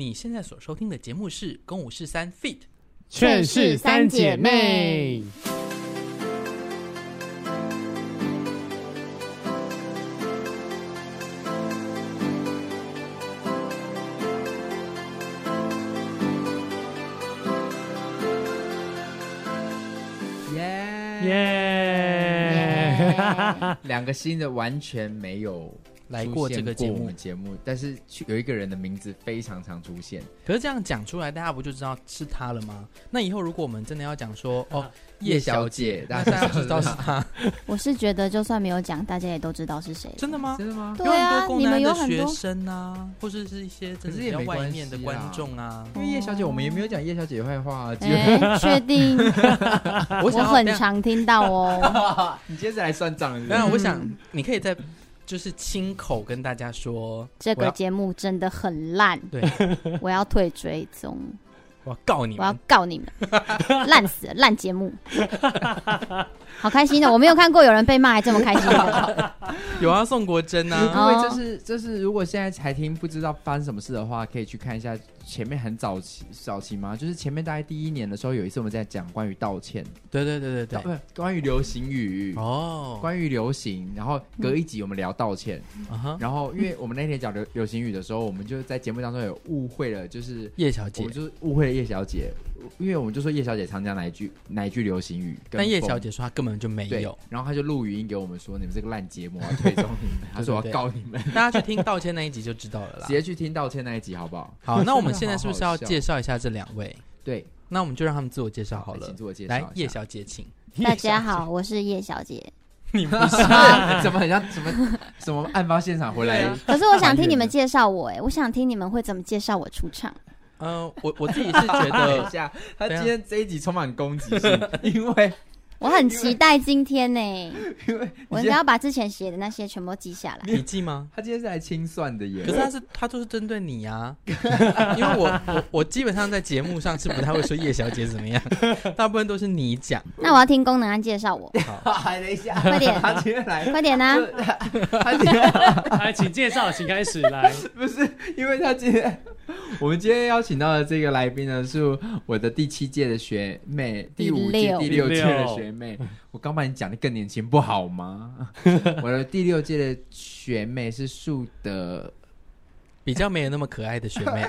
你现在所收听的节目是《公五是三 Feat.》，劝世三姐妹。耶耶！两个新的完全没有。来过这个节目，我们节目，但是有一个人的名字非常常出现。可是这样讲出来，大家不就知道是他了吗？那以后如果我们真的要讲说，哦，叶小姐，大家知道是他。我是觉得，就算没有讲，大家也都知道是谁。真的吗？真的吗？对啊，你们有很多学生啊，或者是一些真的比较外面的观众啊。因为叶小姐，我们也没有讲叶小姐坏话。哎，确定？我很常听到哦。你接着来算账。那我想，你可以在。就是亲口跟大家说，这个节目真的很烂，对，我要退追踪，我要告你们，我要告你们，烂死了，烂节目，好开心的，我没有看过有人被骂还这么开心。的，有啊，宋国珍啊，因为就是就是如果现在才听不知道发生什么事的话，可以去看一下。前面很早期，早期吗？就是前面大概第一年的时候，有一次我们在讲关于道歉，对对对对对，关于流行语。哦，关于流行，然后隔一集我们聊道歉，嗯、然后因为我们那天讲流流行语的时候，我们就在节目当中有误会了，就是叶小姐，就是误会了叶小姐，因为我们就说叶小姐常讲哪一句哪一句流行语，但叶小姐说她根本就没有，然后她就录语音给我们说，你们这个烂节目我要退出你们，她说我要告你们，大家去听道歉那一集就知道了啦，直接去听道歉那一集好不好？好，那我们。现在是不是要介绍一下这两位？对，那我们就让他们自我介绍好了。请自我介绍。来，叶小姐，请。大家好，我是叶小姐。你不是？怎么很像什么什么案发现场回来？可是我想听你们介绍我，哎，我想听你们会怎么介绍我出场。嗯，我我自己是觉得，他今天这一集充满攻击性，因为。我很期待今天呢、欸，因为我应该要把之前写的那些全部记下来。你记吗？他今天是来清算的耶。可是他是他就是针对你呀、啊，因为我我我基本上在节目上是不太会说叶小姐怎么样，大部分都是你讲。那我要听功能安介绍我。好，等一下，快点，他今天来，快点呢。他今天来，请介绍，请开始来。不是，因为他今天。我们今天邀请到的这个来宾呢，是我的第七届的学妹，第五届、第六届的学妹。我刚把你讲的更年轻，不好吗？我的第六届的学妹是树的，比较没有那么可爱的学妹。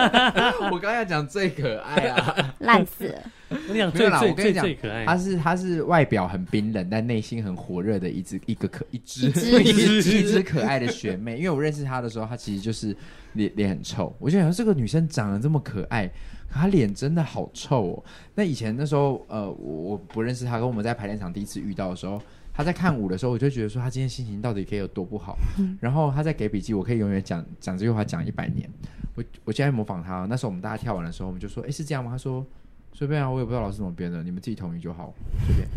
我刚要讲最可爱啊，烂死了！我讲最最最最可爱，她是她是外表很冰冷，但内心很火热的一只一个可一只一只 一只可爱的学妹。因为我认识她的时候，她其实就是。脸脸很臭，我就想这个女生长得这么可爱，可她脸真的好臭哦。那以前那时候，呃，我我不认识他，跟我们在排练场第一次遇到的时候，他在看舞的时候，我就觉得说他今天心情到底可以有多不好。嗯、然后他在给笔记，我可以永远讲讲这句话讲一百年。我我现在模仿她，那时候我们大家跳完的时候，我们就说，哎，是这样吗？他说随便啊，我也不知道老师怎么编的，你们自己同意就好，随便。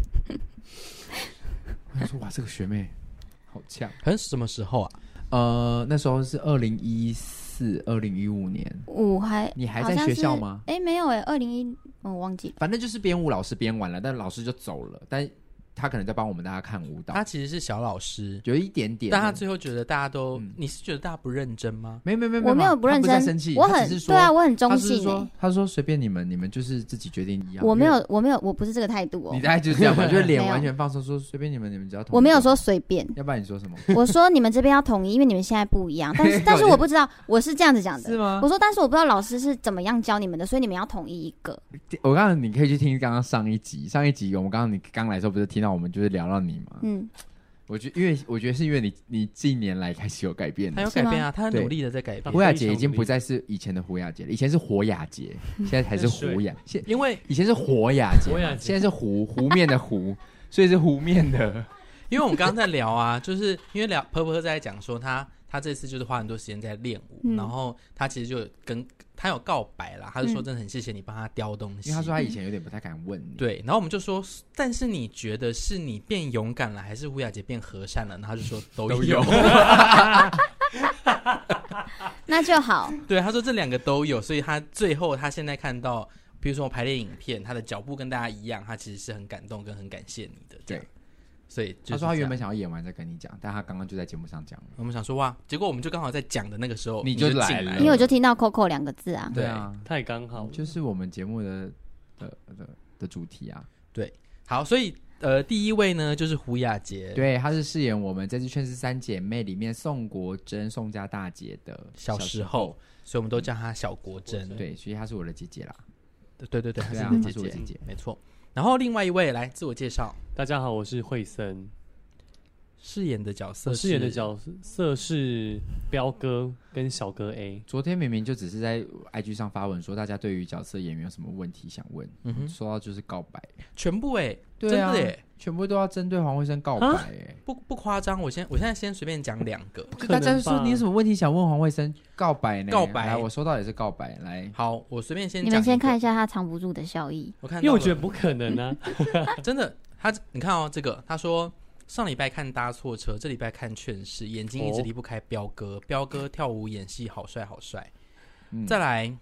我说哇，这个学妹好强。可是什么时候啊？呃，那时候是二零一四。是二零一五年，我还你还在学校吗？哎，没有哎，二零一，我忘记了。反正就是编舞老师编完了，但老师就走了，但。他可能在帮我们大家看舞蹈。他其实是小老师，有一点点。但他最后觉得大家都，你是觉得大家不认真吗？没没没有，我没有不认真，生气。我很对啊，我很中性。他说随便你们，你们就是自己决定一样。我没有，我没有，我不是这个态度哦。你大概就是这样嘛，就是脸完全放松，说随便你们，你们只要。我没有说随便，要不然你说什么？我说你们这边要统一，因为你们现在不一样。但是 但是我不知道，我是这样子讲的。是吗？我说但是我不知道老师是怎么样教你们的，所以你们要统一一个。我刚刚你可以去听刚刚上一集，上一集我们刚刚你刚来的时候不是听到我们就是聊到你嘛。嗯，我觉因为我觉得是因为你你近年来开始有改变，他有改变啊，他很努力的在改变。胡雅洁已经不再是以前的胡雅洁了，以前是火雅洁，现在才是胡雅。现因为以前是火雅洁，现在是湖湖面的湖，所以是湖面的。因为我们刚刚在聊啊，就是因为聊婆婆在讲说他他这次就是花很多时间在练舞，然后他其实就跟。他有告白啦，他就说真的很谢谢你帮他雕东西，因为他说他以前有点不太敢问你。对，然后我们就说，但是你觉得是你变勇敢了，还是胡雅洁变和善了？然后他就说都有，都有 那就好。对，他说这两个都有，所以他最后他现在看到，比如说我排练影片，他的脚步跟大家一样，他其实是很感动跟很感谢你的。对，所以就他说他原本想要演完再跟你讲，但他刚刚就在节目上讲了。我们想说哇，结果我们就刚好在讲的那个时候你就就来了。因为我就听到 Coco 两个字啊，对啊，太刚好了，就是我们节目的的的的主题啊。对好，所以呃，第一位呢就是胡雅洁，，对，她是饰演我们这次《劝世三姐妹》里面宋国珍、宋家大姐的小时候，所以我们都叫她小国珍，对，所以她是我的姐姐啦。对对对，她是你的姐姐，没错。然后另外一位来自我介绍，大家好，我是惠森，饰演的角色我饰演的角色是彪哥跟小哥 A。昨天明明就只是在 IG 上发文说，大家对于角色演员有什么问题想问，嗯哼说到就是告白，全部哎，真对啊全部都要针对黄慧生告白、啊哎。不不夸张，我先我现在先随便讲两个。大家说你有什么问题想问黄慧生告白呢？告白来，我收到也是告白，来，好，我随便先你们先看一，下他藏不住的笑意。我看到，因为我觉得不可能啊，真的，他你看哦，这个他说上礼拜看搭错车，这礼拜看劝世，眼睛一直离不开彪哥，彪哥 跳舞演戏好帅好帅。嗯再来，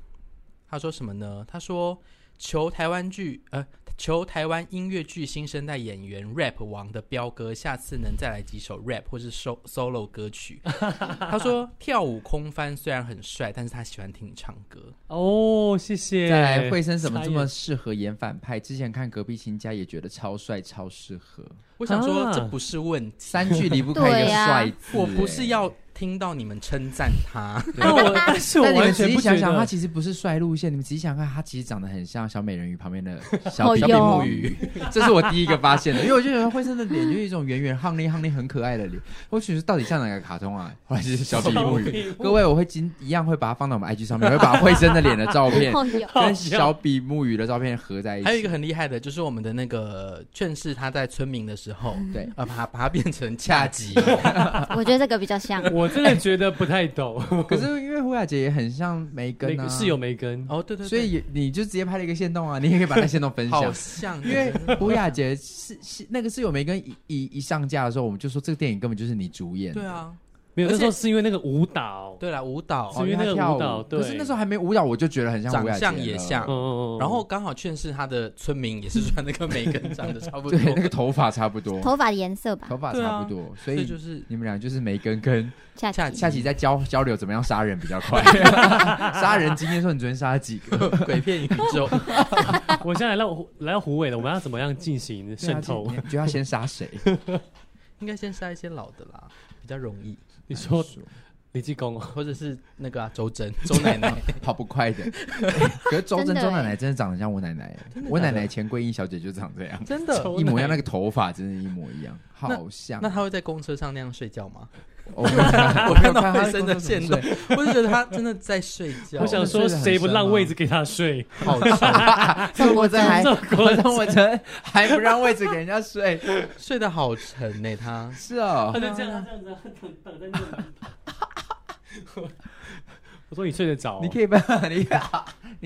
他说什么呢？他说求台湾剧呃。求台湾音乐剧新生代演员 rap 王的彪哥，下次能再来几首 rap 或是 so solo 歌曲。他说跳舞空翻虽然很帅，但是他喜欢听你唱歌。哦，谢谢。再来，惠生怎么这么适合演反派？之前看隔壁亲家也觉得超帅，超适合。我想说啊这不是问题，三句离不开一个帅字、我不是哎要听到你们称赞他。但我 但是我完全不想想，他。其实不是帅路线。你们仔细想想看，他其实长得很像小美人鱼旁边的小比目鱼，这是我第一个发现的。因为我就觉得慧生的脸就是一种圆圆、夯丽、夯丽、很可爱的脸。我觉得到底像哪个卡通啊？后来就是小比目鱼。各位，我会今一样会把它放到我们 IG 上面，我会把慧生的脸的照片跟小比目鱼的照片合在一起。还有一个很厉害的，就是我们的那个劝世，他在村民的时候，对，呃，把它把它变成恰吉，我觉得这个比较像。我真的觉得不太懂，可是因为胡雅姐也很像梅根啊，梅是有梅根，哦，对对对，所以你就直接拍了一个线动啊，你也可以把那线动分好享。像，因为胡雅姐是是那个是有梅根一一一上架的时候，我们就说这个电影根本就是你主演。对啊，没有那时候是因为那个舞蹈，对啦，舞蹈哦，是因为那个舞蹈对。可是那时候还没舞蹈，我就觉得很像长相也像然后刚好劝世他的村民也是穿那个梅根长得差不多，对，那个头发差不多，头发的颜色吧。头，发差不多，所以就是你们俩就是梅根跟恰恰吉下期在交交流怎么样杀人比较快，杀人经验说你昨天杀了几个？鬼片宇宙，我现在来到来到虎尾了，我们要怎么样进行渗透？对啊？你觉得要先杀谁？应该先杀一些老的啦，比较容易，你说李济公哦，或者是那个啊 周真周奶奶，跑不快的，可是周真真的欸。周奶奶真的长得像我奶奶，我奶奶钱桂英小姐就长这样，真的。一模一样，那个头发真的，一模一样，好像。那她会在公车上那样睡觉吗？我没有看我看到我没有看他慧生的线动，我就觉得他真的在睡觉。我想说，谁不让位置给他睡？好臭，宋国珍还宋国珍宋国珍还不让位置给人家睡，睡得好沉呢、他是哦他。就这样，他这样子等等在那里。我说你睡得着？你可以分，你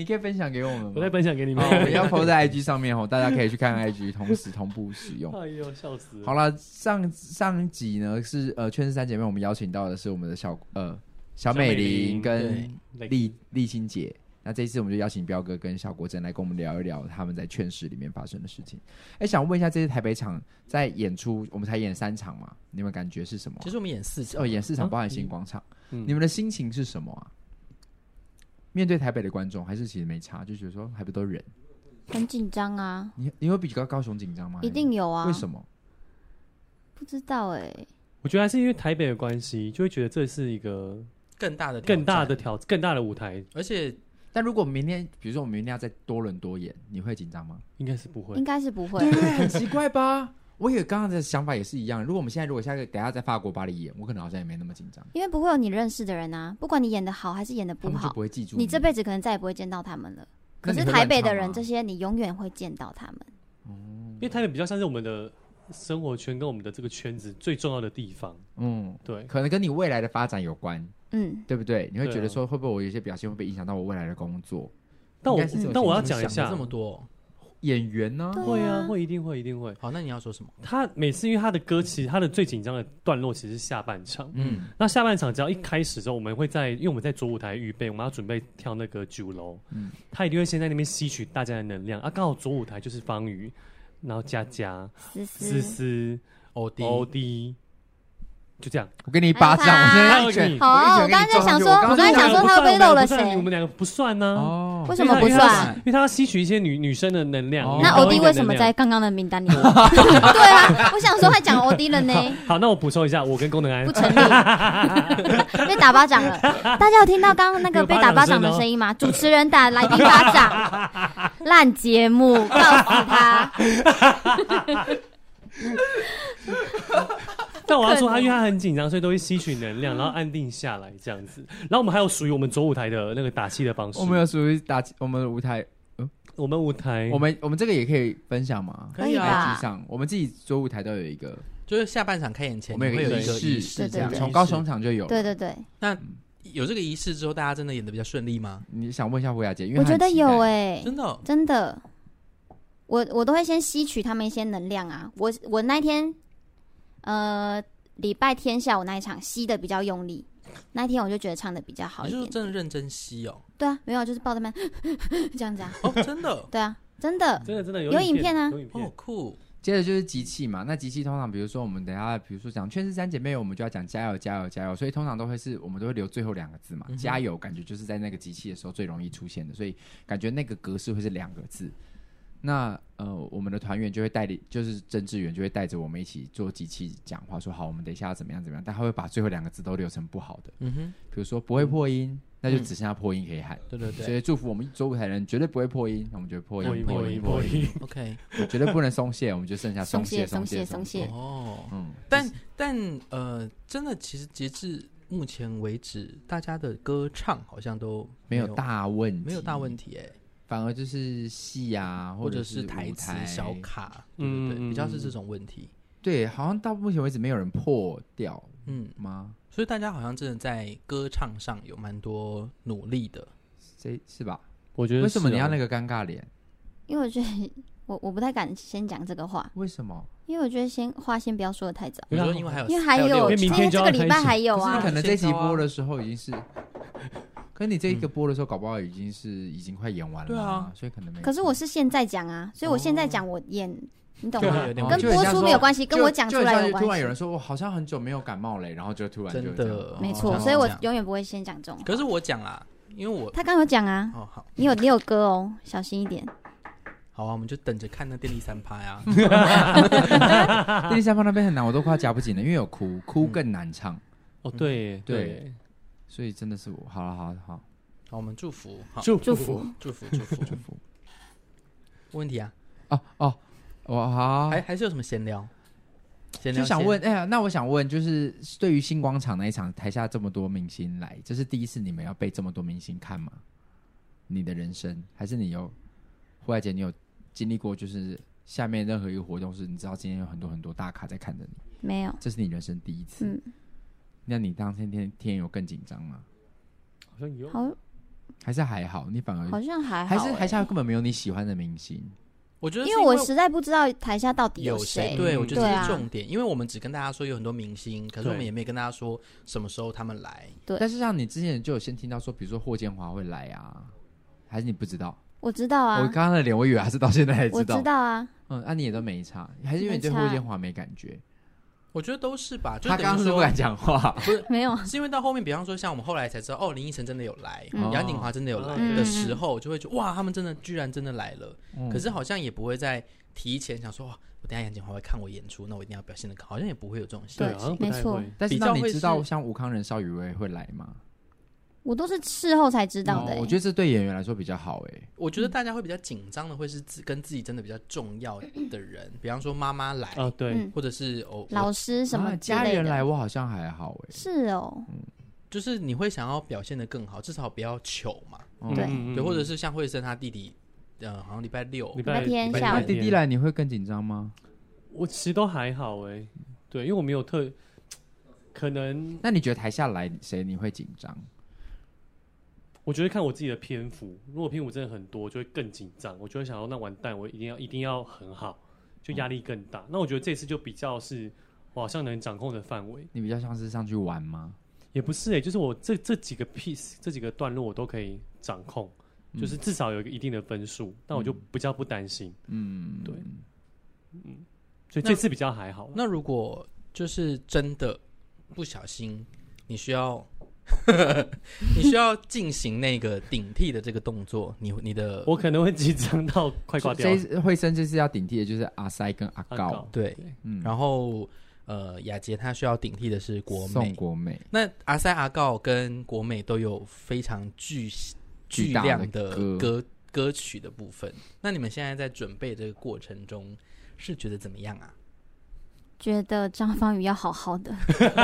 你可以分享给我们吗？我再分享给你们。好我们要 po 在 IG 上面哦，大家可以去看 IG，同时同步使用。哎呦，笑死了！好了，上上一集呢是呃《圈世三姐妹》，我们邀请到的是我们的小呃小美玲玲跟对丽丽欣姐。那这一次我们就邀请彪哥跟小国珍来跟我们聊一聊他们在劝世里面发生的事情。哎，想问一下，这次台北场在演出，我们才演三场嘛？你们感觉是什么啊？其实我们演四场哦，演四场，啊包含新广场。嗯你们的心情是什么啊？面对台北的观众，还是其实没差，就觉得说还不都人？很紧张啊，你你会比高高雄紧张吗？一定有啊。为什么？不知道哎、我觉得还是因为台北的关系，就会觉得这是一个更大的更大的挑挑、更大的舞台，而且但如果明天，比如说我们明天要在多伦多演，你会紧张吗？应该是不会应。该是不会。对，很奇怪吧？我也刚刚的想法也是一样。如果我们现在如果下个等下在法国巴黎演，我可能好像也没那么紧张，因为不会有你认识的人啊，不管你演的好还是演的不好他们就不，会记住你这辈子可能再也不会见到他们了。可是台北的人，这些你永远会见到他们。因为台北比较像是我们的生活圈跟我们的这个圈子最重要的地方。嗯，对，可能跟你未来的发展有关，嗯，对不对？你会觉得说，会不会我有一些表现会被影响到我未来的工作？但我但我要讲一下这么多。演员呢？对会啊，会一定会一定会。好，那你要说什么？他每次因为他的歌，其实他的最紧张的段落其实是下半场。嗯，那下半场只要一开始之后，我们会在，因为我们在左舞台预备，我们要准备跳那个九楼，嗯他一定会先在那边吸取大家的能量啊。刚好左舞台就是方瑜，然后佳佳、思思思，思，欧弟，欧弟，就这样。我给你一巴掌，哎我现在他一拳。好啊我刚才在想说我刚才想说他会不会漏了谁我们两个不算呢。哦，为什么不算？因为他要吸取一些女女生的能量。那欧弟为什么在？刚刚的名单里面？对啊，我想说他讲欧弟了呢，好，那我补充一下，我跟功能安不成立，被打巴掌了。大家有听到刚刚那个被打巴掌的声音吗？主持人打来宾巴掌，烂节目，告死他！但我要说他，因为他很紧张，所以都会吸取能量，然后安定下来这样子。然后我们还有属于我们左舞台的那个打气的方式。我们有属于打我们的舞台，我们舞台，我们我们这个也可以分享吗？可以啊，上，我们自己左舞台都有一个，就是下半场开演前，我们有会有一个个仪式仪式，这样对对对从高雄场就有。对对对，那有这个仪式之后，大家真的演的比较顺利吗？你想问一下胡雅姐，因为我觉得有哎，哎，真的哦，真的，我我都会先吸取他们一些能量啊。我我那天，呃，礼拜天下午那一场吸的比较用力，那一天我就觉得唱的比较好你是一点。真的认真吸哦？对啊，没有，就是抱在那边这样子啊。哦，真的 对啊，真的。真的真的有有影片啊哦有影片，酷，接着就是集气嘛，那集气通常比如说我们等一下，比如说讲劝世三姐妹，我们就要讲加油加油加油，所以通常都会是我们都会留最后两个字嘛，嗯加油感觉就是在那个集气的时候最容易出现的，所以感觉那个格式会是两个字。那呃，我们的团员就会带领，就是政治员就会带着我们一起做机器讲话，说好，我们等一下要怎么样怎么样，但他会把最后两个字都留成不好的，嗯哼，比如说不会破音，那就只剩下破音可以喊。对对对。所以祝福我们周舞台人绝对不会破音，那我们就破音破音破音破音。OK，绝对不能松懈，我们就剩下松懈松懈懈松懈哦，嗯，但但呃，真的，其实截至目前为止，大家的歌唱好像都没有大问题，没有大问题哎，反而就是戏啊，或者是是台词小卡，对嗯对对，嗯比较是这种问题，对，好像到目前为止没有人破掉嗯，吗？所以大家好像真的在歌唱上有蛮多努力的，谁是吧？我觉得为什么你要那个？尴尬脸？因为我觉得我我不太敢先讲这个话，为什么？因为我觉得先话先不要说的太早，比如说因为还有因为还有，因为这个礼拜还有啊可。能这一集播的时候已经是，可是你这一个播的时候，搞不好已经是已经快演完了，对啊，所以可能没。可是我是现在讲啊，所以我现在讲我演，你懂吗？跟播出没有关系，跟我讲出来有就很像突然。有人说，我好像很久没有感冒嘞，然后就突然就真这样的哦没错，哦所以我永远不会先讲这种。可是我讲啦，因为我他刚刚有讲啊，哦好你有你有歌哦，小心一点。好啊，我们就等着看那电力三趴啊，电力三趴那边很难，我都快要夹不紧了，因为有哭，哭更难唱，哦，对对对，所以真的是我。好了，好了，好，好，我们祝福，好，祝祝福祝福，祝福，祝福。问题啊，哦哦，我好，还还是有什么闲聊？闲聊先就想问，哎呀，那我想问，就是对于星光场那一场，台下这么多明星来，这是第一次你们要被这么多明星看吗？你的人生，还是你有，胡来姐，你有经历过，就是下面任何一个活动，是你知道今天有很多很多大咖在看着你，没有，这是你人生第一次。嗯，那你当天天天有更紧张吗？好像有。好，还是还好？你反而好像还好欸。还是台下根本没有你喜欢的明星。我觉得是因为我实在不知道台下到底有谁。对，我觉得这是重点，因为我们只跟大家说有很多明星，可是我们也没跟大家说什么时候他们来。对但是像你之前就有先听到说，比如说霍建华会来啊，还是你不知道？我知道啊我啊，刚刚的脸，我以为还是到现在才知道。知道啊，嗯，那、你也都没差，还是因为你对霍建华没感觉？我觉得都是吧，就他刚刚是不敢讲话。不是，没有，是因为到后面，比方说像我们后来才知道，哦，林依晨真的有来，嗯杨景华真的有来嗯的时候，就会觉得哇，他们真的居然真的来了。嗯可是好像也不会在提前想说，哇，我等下杨景华会看我演出，那我一定要表现的好，好像也不会有这种心对，好像不没错太会。但是那你知道像吴康仁、邵雨薇会来吗？我都是事后才知道的欸。哦我觉得这对演员来说比较好哎。我觉得大家会比较紧张的，会是自跟自己真的比较重要的人，比方说妈妈来，啊，对，嗯或者是哦，老我师什么家人来，我好像还好哎。是哦，就是你会想要表现的更好，至少不要糗嘛。哦对嗯对，或者是像惠生他弟弟，呃，好像礼拜六礼拜天礼拜下午那弟弟来你会更紧张吗？我其实都还好哎，对，因为我没有特，可能那你觉得台下来谁你会紧张？我觉得看我自己的篇幅，如果篇幅真的很多，就会更紧张。我就会想要，那完蛋，我一定要一定要很好，就压力更大。那我觉得这次就比较是我好像能掌控的范围，你比较像是上去玩吗？也不是哎、就是我这这几个 piece 这几个段落我都可以掌控，就是至少有一个一定的分数，但我就比较不担心。嗯，对，嗯所以这次比较还好。那如果就是真的不小心，你需要 你需要进行那个顶替的这个动作，你你的我可能会紧张到快挂掉。这惠生这次要顶替的就是阿塞跟阿告，对，嗯，然后呃雅洁她需要顶替的是国美，宋国美，那阿塞阿告跟国美都有非常巨巨量的的歌歌。歌曲的部分。那你们现在在准备这个过程中，是觉得怎么样啊？觉得张方宇要好好的，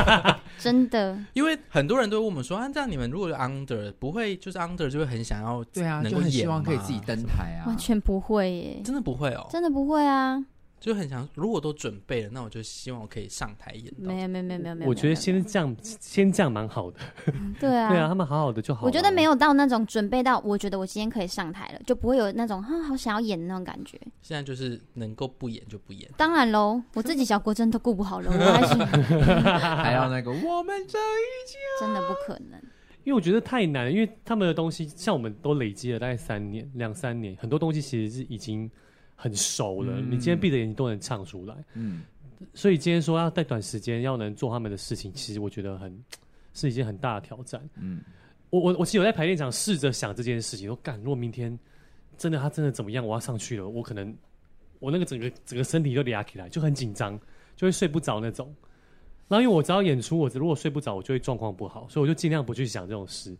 真的。因为很多人都问我们说，啊，这样你们如果 under 不会就是 under 就会很想要对啊，能够就很希望可以自己登台啊，完全不会耶，真的不会哦，真的不会啊！就很想如果都准备了，那我就希望我可以上台演。没有没有没有没有没有，我觉得先这样，先这样蛮好的。对啊 对啊，他们好好的就好。我觉得没有到那种准备到，我觉得我今天可以上台了，就不会有那种哈好想要演的那种感觉。现在就是能够不演就不演。当然喽，我自己小国真的顾不好了，我还是 还要那个我们这一家。真的不可能。因为我觉得太难了，因为他们的东西像我们都累积了大概三年、两三年，很多东西其实是已经很熟了。嗯你今天闭着眼睛都能唱出来，嗯，所以今天说要在短时间要能做他们的事情，其实我觉得很 是一件很大的挑战。嗯，我我我其实有在排练场试着想这件事情，说干，如果明天真的他真的怎么样，我要上去了，我可能我那个整个整个身体都压起来，就很紧张，就会睡不着那种。然后因为我知道演出，我如果睡不着，我就会状况不好，所以我就尽量不去想这种事。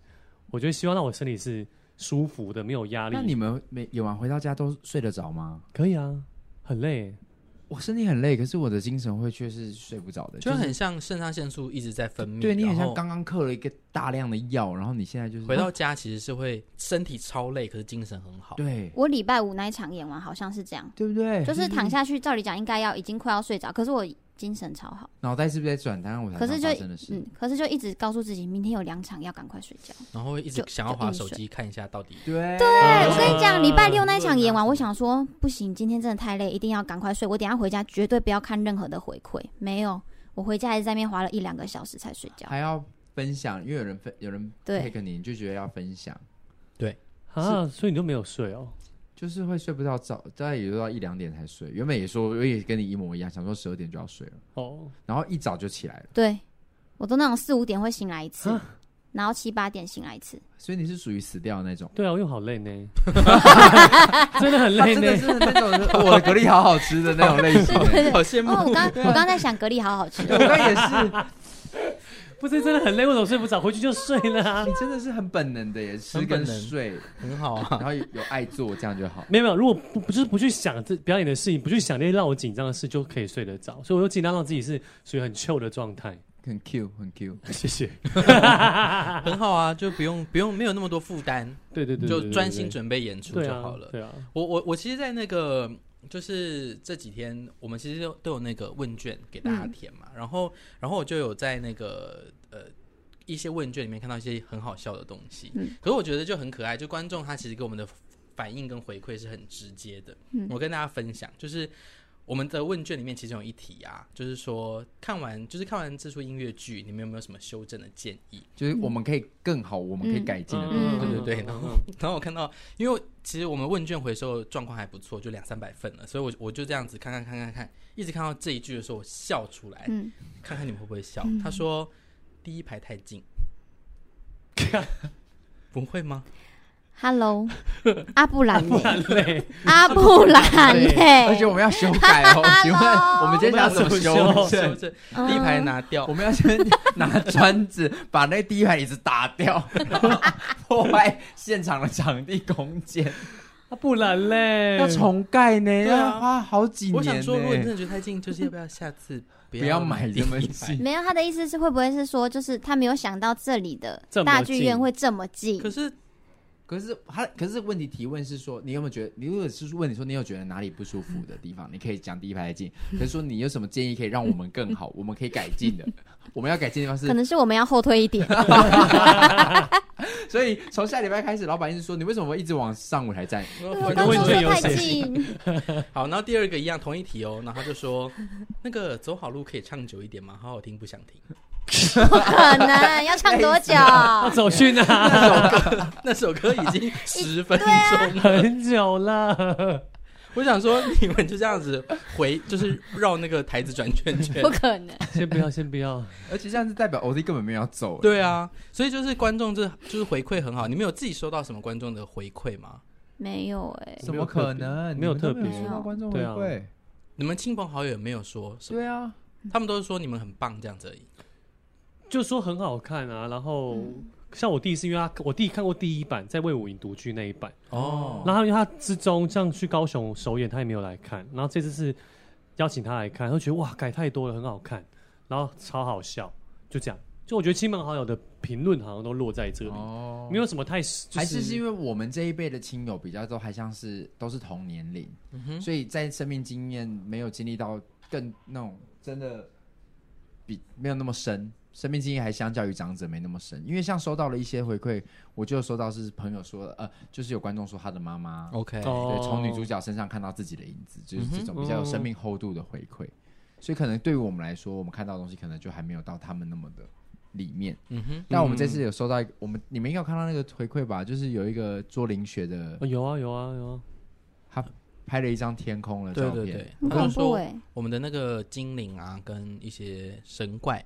我觉得希望让我身体是舒服的，没有压力。那你们每演完回到家都睡得着吗？可以啊，很累。我身体很累，可是我的精神会却是睡不着的，就很像肾上腺素一直在分泌。对你很像刚刚嗑了一个大量的药，然后你现在就是回到家其实是会身体超累，可是精神很好。对我礼拜五那一场演完好像是这样，对不对？就是躺下去，照理讲应该要已经快要睡着，可是我精神超好，脑袋是不是在转？当然我才可是就。嗯，可是就一直告诉自己明天有两场要赶快睡觉。然后会一直想要滑手机看一下到底。对对，我跟你讲，礼拜六那一场演完，嗯我想说不行，今天真的太累，一定要赶快睡。我等下回家绝对不要看任何的回馈，没有，我回家还是在那边滑了一两个小时才睡觉。还要分享，因为有人分有人对 take 你，你就觉得要分享，对啊，所以你都没有睡哦？就是会睡不到早，大概也就到一两点才睡。原本也说我也跟你一模一样，想说十二点就要睡了，哦，然后一早就起来了。对，我都那种四五点会醒来一次，啊然后七八点醒来一次。所以你是属于死掉的那种。对啊，我又好累呢，真的很累他真的呢。是那种 我的蛤蜊好好吃的那种类型。对对好羡慕哦，我刚我刚在想蛤蜊好好吃我刚也是，不是真的很累，为什么睡不着？回去就睡了啊 你。真的是很本能的耶，吃跟很本能睡，很好啊然。后有有爱做，这样就好。没有没有，如果不不就是不去想这表演的事情，不去想那些让我紧张的事，就可以睡得着。所以我就尽量让自己是属于很 chill 的状态。很 Q，很 Q。谢谢。很好啊，就不用不用没有那么多负担，对对对，对就专心准备演出就好了。对啊，我我我其实，在那个就是这几天，我们其实都都有那个问卷给大家填嘛，然后然后我就有在那个呃一些问卷里面看到一些很好笑的东西，嗯可是我觉得就很可爱，就观众他其实给我们的反应跟回馈是很直接的。嗯我跟大家分享，就是我们的问卷里面其中有一题啊，就是说看完就是看完这出音乐剧，你们有没有什么修正的建议？就是我们可以更好，我们可以改进的地嗯方。对对对嗯嗯嗯然后我看到，因为其实我们问卷回收状况还不错，就两三百份了，所以我我就这样子看看看看看，一直看到这一句的时候，我笑出来，嗯，看看你们会不会笑。嗯他说第一排太近，不会吗？Hello，阿布兰呢？很累。阿布兰嘞？而且我们要修改哦。请问我们接下来要怎么修第一排拿掉我，们要先拿砖子把那第一排椅子打掉，破坏现场的场地空间，啊，不然嘞，要重盖呢，要花好几年。我想说，如果你真的觉得太近，就是要不要下次不不要买这么第一排近？没有，他的意思是会不会是说，就是他没有想到这里的大剧院近会这么近可？是可是他，可是问题提问是说，你有没有觉得？你如果是问你说你有觉得哪里不舒服的地方，你可以讲第一排近。可是说你有什么建议可以让我们更好，我们可以改进的？我们要改进的地方是，可能是我们要后退一点。所以从下礼拜开始，老板一直说你为什么会一直往上舞台站？我刚说的太近，好，然后第二个一样同一题哦，然后他就说那个走好路可以唱久一点吗？好好听不想听。不可能要唱多久？要走训啊？那首歌已经十分啊钟了，很久了。我想说，你们就这样子回，就是绕那个台子转圈圈不。可能。先不要，先不要。而且这样子代表欧弟根本没有要走。对啊，所以就是观众这就是回馈很好。你们有自己收到什么观众的回馈吗？没有哎、怎么可能？没有特别收到观众回对馈。你们亲朋好友有没有说什么？对啊，他们都是说你们很棒这样子而已。就说很好看啊，然后、像我弟是因为他我弟看过第一版，在魏武营独居那一版，哦。然后因为他之中像去高雄首演，他也没有来看，然后这次是邀请他来看，他就觉得哇改太多了，很好看，然后超好笑，就这样。就我觉得亲朋好友的评论好像都落在这里，哦，没有什么太、就是、还是是因为我们这一辈的亲友比较都还像是都是同年龄，所以在生命经验没有经历到更那种真的比没有那么深，生命经验还相较于长者没那么深。因为像收到了一些回馈，我就收到是朋友说，呃，就是有观众说他的妈妈，OK，哦对，从女主角身上看到自己的影子，就是这种比较有生命厚度的回馈。所以可能对于我们来说，我们看到的东西可能就还没有到他们那么的。里面，嗯哼，但我们这次有收到一个，我们你们应该有看到那个回馈吧？就是有一个卓林学的，哦有啊有啊有啊，他拍了一张天空的照片，对对对，很他就说我们的那个精灵啊，跟一些神怪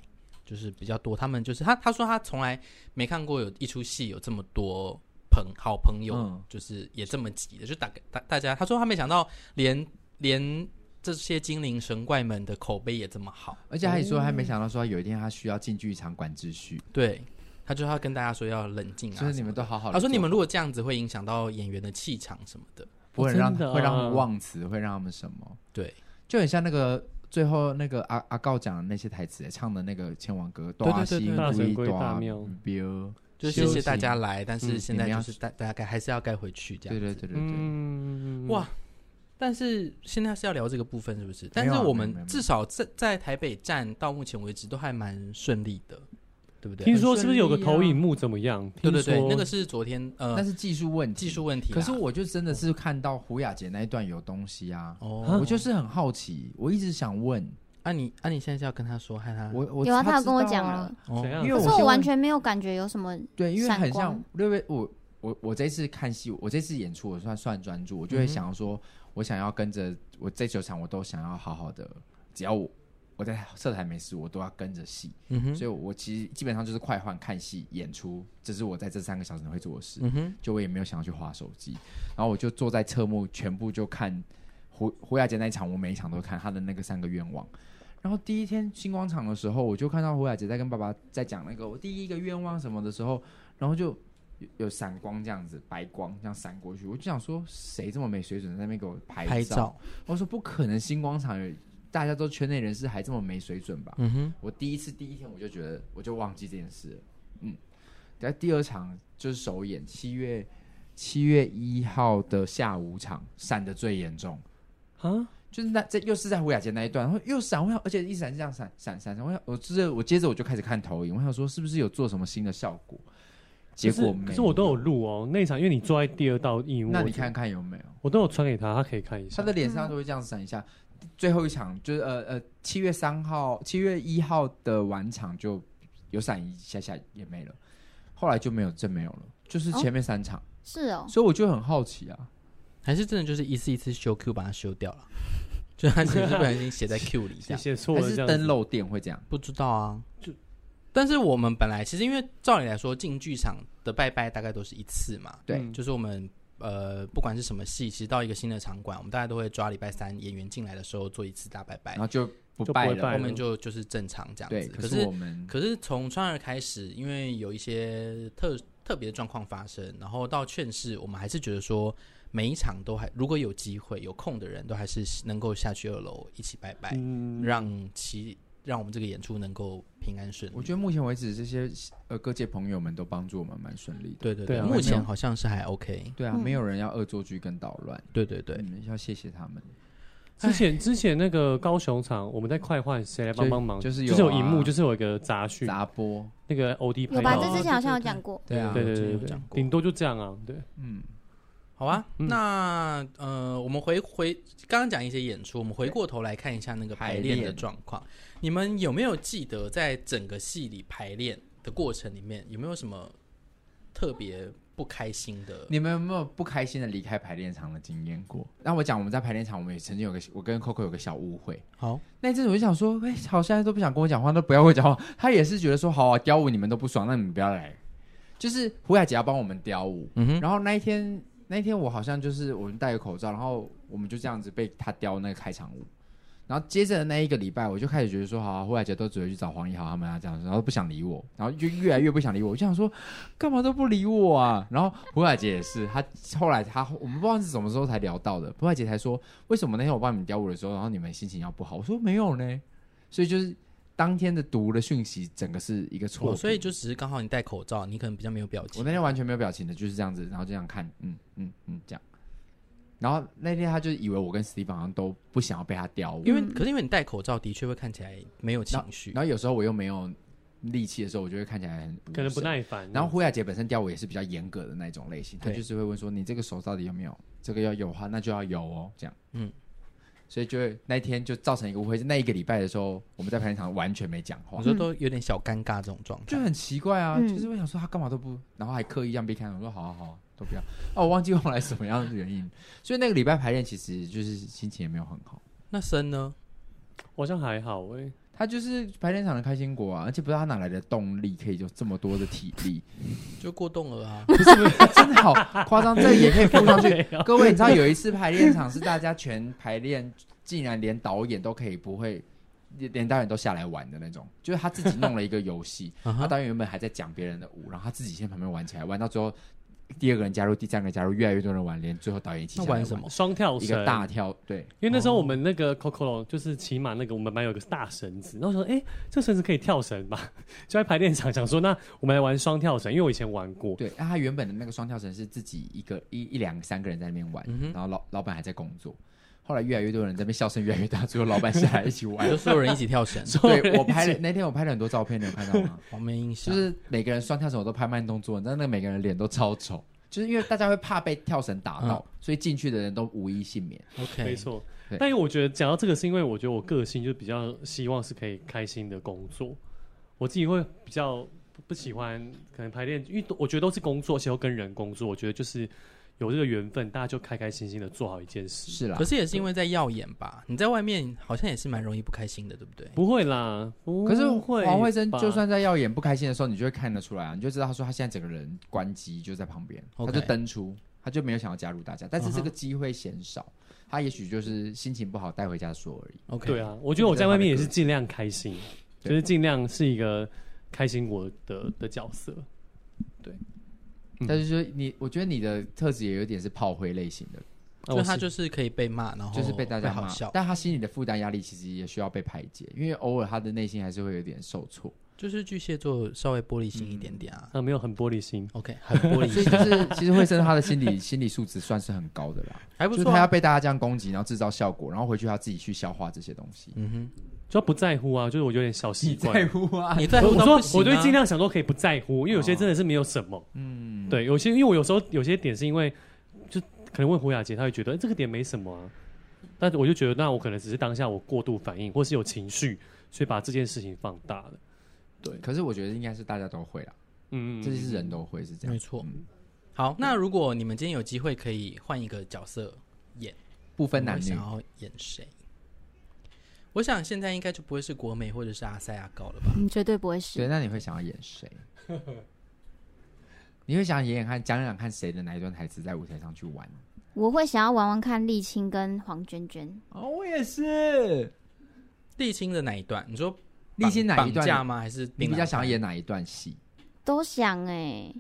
就是比较多。他们就是他他说他从来没看过有一出戏有这么多朋好朋友，嗯就是也这么挤的，就大大大家他说他没想到连连。这些精灵神怪们的口碑也这么好，而且他也说他没想到说有一天他需要进剧场管秩序，对，他就要跟大家说要冷静啊，就是你们都好好。他说你们如果这样子会影响到演员的气场什么的，不会让、哦的啊、会让他们忘词，会让他们什么？对，就很像那个最后那个阿阿告讲的那些台词，唱的那个千王歌，对对对对大神归大大庙庙，就是谢谢大家来，但是嗯现在就是大大家该还是要该回去这样。对对对对对，嗯哇！但是现在是要聊这个部分，是不是？但是我们至少在在台北站到目前为止都还蛮顺利的，对不对？听说是不是有个投影幕怎么样？对对对那个是昨天呃，那是技术问题，技术问题。可是我就真的是看到胡雅洁那一段有东西啊，哦，我就是很好奇，我一直想问，啊你啊你现在是要跟他说，害他？我我有啊，他有跟我讲了，哦。怎样？可是我因为我完全没有感觉有什么对，因为很像闪光六月，我我我这次看戏，我这次演出我算算专注，我就会想要说，我想要跟着我这九场，我都想要好好的，只要我我在色台没事，我都要跟着戏，所以我其实基本上就是快换看戏演出，这是我在这三个小时会做的事，就我也没有想要去划手机，然后我就坐在侧幕，全部就看胡胡雅杰那一场，我每一场都看他的那个三个愿望。然后第一天星光场的时候，我就看到胡雅杰在跟爸爸在讲那个我第一个愿望什么的时候，然后就有有闪光这样子，白光这样闪过去，我就想说，谁这么没水准在那边给我拍照？拍照，我说不可能，星光场有大家都圈内人士，还这么没水准吧？嗯哼，我第一次第一天我就觉得，我就忘记这件事了。嗯，在第二场就是首演，七月七月一号的下午场闪的最严重，啊，就是那这又是在胡雅洁那一段，然后又闪，我想，而且一闪是这样闪闪闪闪，我想我接着我接着我就开始看投影，我想说是不是有做什么新的效果？结果没有可是我都有录哦，那一场因为你坐在第二道义务，那你看看有没有？我都有传给他，他可以看一下。他的脸上都会这样闪一下。最后一场就是呃呃七月三号、七月一号的晚场就有闪一下下也没了，后来就没有，真没有了，就是前面三场。是哦，所以我就很好奇啊，还是真的就是一次一次修 Q 把它修掉了，就他只是不小心写在 Q 里这样，写错还是了这样子。灯漏电会这样？不知道啊，就。但是我们本来其实因为照理来说进剧场的拜拜大概都是一次嘛，对，嗯。就是我们呃不管是什么戏，其实到一个新的场馆，我们大家都会抓礼拜三演员进来的时候做一次大拜拜然，后就不拜了。拜了后面就就是正常这样，子。可可是我们可是从川二开始，因为有一些特特别的状况发生，然后到劝世，我们还是觉得说每一场都还如果有机会有空的人都还是能够下去二楼一起拜拜，嗯，让其让我们这个演出能够平安顺利。我觉得目前为止这些呃各界朋友们都帮助我们蛮顺利的。对对对啊目前好像是还 OK。对啊，嗯没有人要恶作剧跟捣乱。对对对，嗯，要谢谢他们。之前之前那个高雄场，我们在快换，谁来帮帮忙？就是有啊就是有荧幕，就是有一个杂讯，杂播，那个 OD 拍有吧？到这之前好像有对对讲过，对啊对对对有讲，过顶多就这样啊，对，嗯，好啊，嗯那呃，我们回回刚刚讲一些演出，我们回过头来看一下那个排练的状况。你们有没有记得在整个戏里排练的过程里面，有没有什么特别不开心的？你们有没有不开心的离开排练场的经验过？那我讲，我们在排练场，我们也曾经有个，我跟 Coco 有个小误会。好，那阵子我就想说，哎、欸，好，现在都不想跟我讲话，都不要跟我讲话。他也是觉得说，好啊，雕舞你们都不爽，那你们不要来。就是胡雅姐要帮我们雕舞，嗯哼。然后那一天，那天我好像就是我们戴个口罩，然后我们就这样子被他叼那个开场舞。然后接着那一个礼拜，我就开始觉得说，好、啊，胡雅姐都只会去找黄义豪他们啊这样子，然后不想理我，然后就越来越不想理我。我就想说，干嘛都不理我啊？然后胡雅姐也是，她后来她我们不知道是什么时候才聊到的，胡雅姐才说，为什么那天我帮你们雕舞的时候，然后你们心情要不好？我说没有呢。所以就是当天的读的讯息，整个是一个错、哦。所以就只是刚好你戴口罩，你可能比较没有表情。我那天完全没有表情的，就是这样子，然后这样看，嗯嗯嗯，这样。然后那天他就以为我跟史蒂芬好像都不想要被他雕舞，因为可是因为你戴口罩的确会看起来没有情绪，然后有时候我又没有力气的时候，我就会看起来很可能不耐烦。然后胡雅姐本身雕舞也是比较严格的那种类型，他就是会问说，你这个手到底有没有这个要有的话，那就要有哦，这样。嗯，所以就那一天就造成一个误会，是那一个礼拜的时候，我们在排练场完全没讲话，我说都有点小尴尬这种状态，就很奇怪啊，就是我想说他干嘛都不，然后还刻意让别看，我说好啊好啊。都不要哦，我忘记后来什么样的原因，所以那个礼拜排练其实就是心情也没有很好。那生呢？好像还好哎、欸，他就是排练场的开心果啊，而且不知道他哪来的动力，可以有这么多的体力，就过动了啊！不是不是，真的好夸张，这个也可以附上去。各位，你知道有一次排练场是大家全排练，竟然连导演都可以不会，连导演都下来玩的那种，就是他自己弄了一个游戏，他导演原本还在讲别人的舞，然后他自己先旁边玩起来，玩到最后。第二个人加入，第三个人加入，越来越多人玩，连最后导演一起玩，玩什么？双跳绳，一个大跳。对，因为那时候我们那个 Coco 就是骑马那个，我们班有个大绳子，然后说，哎、欸，这绳子可以跳绳吧？就在排练场想说，那我们来玩双跳绳，因为我以前玩过。对，那他原本的那个双跳绳是自己一个一一两三个人在那边玩，嗯、然后老老板还在工作。后来越来越多人在那边笑声越来越大，最后老板下来一起玩，就所有人一起跳绳。对，我 拍了那天我拍了很多照片，你有看到吗？我没印象，就是每个人双跳绳我都拍慢动作，但那每个人脸都超丑。就是因为大家会怕被跳绳打到，嗯、所以进去的人都无一幸免。OK，没错。但因为我觉得讲到这个，是因为我觉得我个性就比较希望是可以开心的工作。我自己会比较不喜欢可能排练，因为我觉得都是工作，而且要跟人工作，我觉得就是。有这个缘分，大家就开开心心的做好一件事。是啦，可是也是因为在耀眼吧？你在外面好像也是蛮容易不开心的，对不对？不会啦，不可是黄慧珍就算在耀眼不开心的时候，你就会看得出来啊，你就知道他说他现在整个人关机就在旁边.他就登出，他就没有想要加入大家。但是这个机会嫌少，uh huh. 他也许就是心情不好带回家说而已。OK，对啊，我觉得我在外面也是尽量开心，就是尽量是一个开心我的的角色，对。但是说你，我觉得你的特质也有点是炮灰类型的，所以他就是可以被骂，然后就是被大家骂，但他心里的负担压力其实也需要被排解，因为偶尔他的内心还是会有点受挫。就是巨蟹座稍微玻璃心一点点啊，他没有很玻璃心，OK，很玻璃心，所以就是其实慧生他的心理心理素质算是很高的啦，还不错。他要被大家这样攻击，然后制造效果，然后回去他自己去消化这些东西。嗯哼，就不在乎啊，就是我有点小习惯。在乎啊，你在乎？我说，我就尽量想说可以不在乎，因为有些真的是没有什么。嗯，对，有些因为我有时候有些点是因为就可能问胡雅洁，他会觉得这个点没什么啊，但我就觉得那我可能只是当下我过度反应，或是有情绪，所以把这件事情放大了。对，可是我觉得应该是大家都会啦，嗯，这些是人都会是这样，没错。好，那如果你们今天有机会可以换一个角色演，不分男女，想要演谁？我想现在应该就不会是国美或者是阿塞亚搞了吧？嗯，绝对不会是。对，那你会想要演谁？你会想要演演看，讲讲看谁的哪一段台词在舞台上去玩？我会想要玩玩看沥青跟黄娟娟。哦，我也是。沥青的哪一段？你说？沥青哪一段吗？还是你比较想要演哪一段戏？都想哎、欸。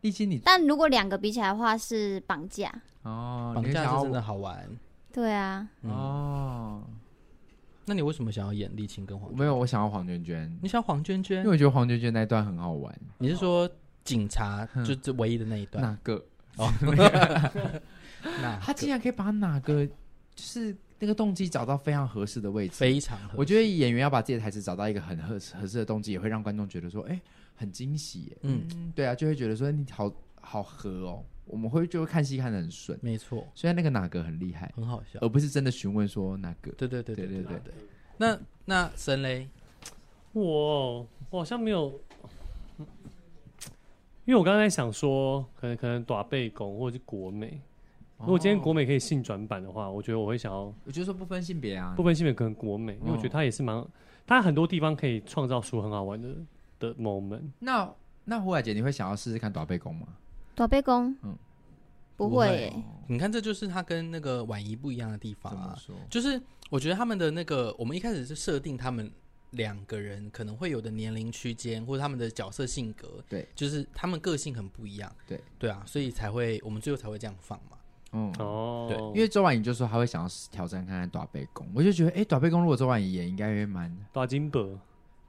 丽青，你但如果两个比起来的话，是绑架哦。绑架是真的好玩。对啊。嗯、哦。那你为什么想要演丽青跟黄？没有，我想要黄娟娟。你想要黄娟娟？因为我觉得黄娟娟那一段很好玩。你是说警察就这唯一的那一段？哪个？哦。那他竟然可以把哪个就是？那个动机找到非常合适的位置，非常合适。我觉得演员要把自己的台词找到一个很合适合适的动机，也会让观众觉得说，哎、欸，很惊喜耶。嗯，对啊，就会觉得说你好好合哦，我们会就会看戏看得很顺。没错，虽然那个哪个很厉害，很好笑，而不是真的询问说哪个。对对对对对对对。那那神雷，我我好像没有，因为我刚才想说，可能可能短背公或者是国美。如果今天国美可以性转版的话，我觉得我会想要。我就说不分性别啊，不分性别可能国美，因为我觉得它也是蛮，它很多地方可以创造出很好玩的的 moment。那那胡海姐，你会想要试试看短背弓吗？短背公，嗯，不会、欸。你看，这就是他跟那个婉仪不一样的地方啊。就是我觉得他们的那个，我们一开始是设定他们两个人可能会有的年龄区间，或者他们的角色性格，对，就是他们个性很不一样，对。对啊，所以才会我们最后才会这样放嘛。嗯。哦，对，因为周婉仪就说她会想要挑战看看大背公，我就觉得哎，大背公如果周婉仪演，应该会蛮大金箔，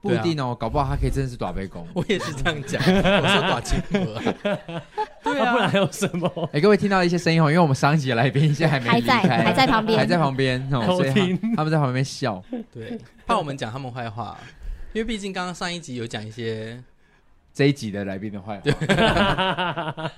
不一定哦，搞不好他可以真的是短背公。我也是这样讲，我说大金箔，对啊，不然还有什么？哎，各位听到一些声音哦，因为我们上一集的来宾现在还没离开，还在旁边，还在旁边，偷听，他们在旁边笑，对，怕我们讲他们坏话，因为毕竟刚刚上一集有讲一些这一集的来宾的坏话，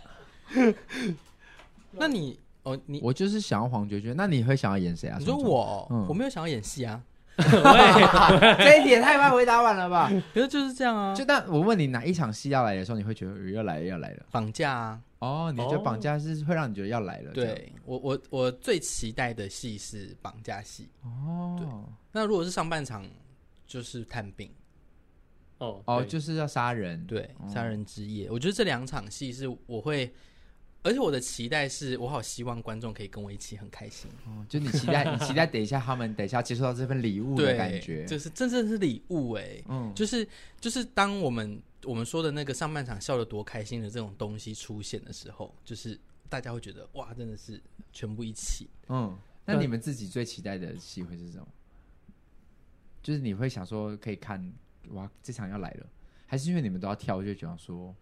那你？哦，你我就是想要黄觉觉，那你会想要演谁啊？你说我，嗯、我没有想要演戏啊。这一点太快回答完了吧？可是就是这样啊。就但我问你哪一场戏要来的时候，你会觉得要来了要来了？绑架啊！哦，你觉得绑架是会让你觉得要来了？对我我我最期待的戏是绑架戏。哦，对。那如果是上半场就是探病。哦哦，就是要杀人。对，杀人之夜。我觉得这两场戏是我会。而且我的期待是，我好希望观众可以跟我一起很开心。哦，就你期待，你期待等一下他们等一下接收到这份礼物的感觉，就是真正是礼物哎。嗯，就是就是当我们我们说的那个上半场笑得多开心的这种东西出现的时候，就是大家会觉得哇，真的是全部一起。嗯，那你们自己最期待的戏会是什么？就是你会想说可以看哇，这场要来了，还是因为你们都要跳，就觉得说。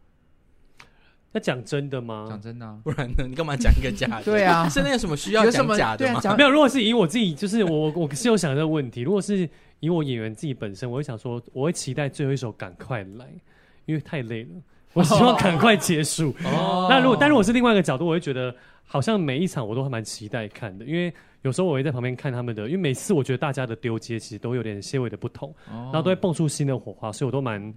那讲真的吗？讲真的、啊，不然呢？你干嘛讲一个假的？对啊，现在有什么需要讲假的吗？啊、没有。如果是以我自己，就是我，我是有想这个问题。如果是以我演员自己本身，我会想说，我会期待最后一首赶快来，因为太累了，我希望赶快结束。哦。那如果，但如果是另外一个角度，我会觉得好像每一场我都还蛮期待看的，因为有时候我会在旁边看他们的，因为每次我觉得大家的丢接其实都有点些微的不同，哦、然后都会蹦出新的火花，所以我都蛮。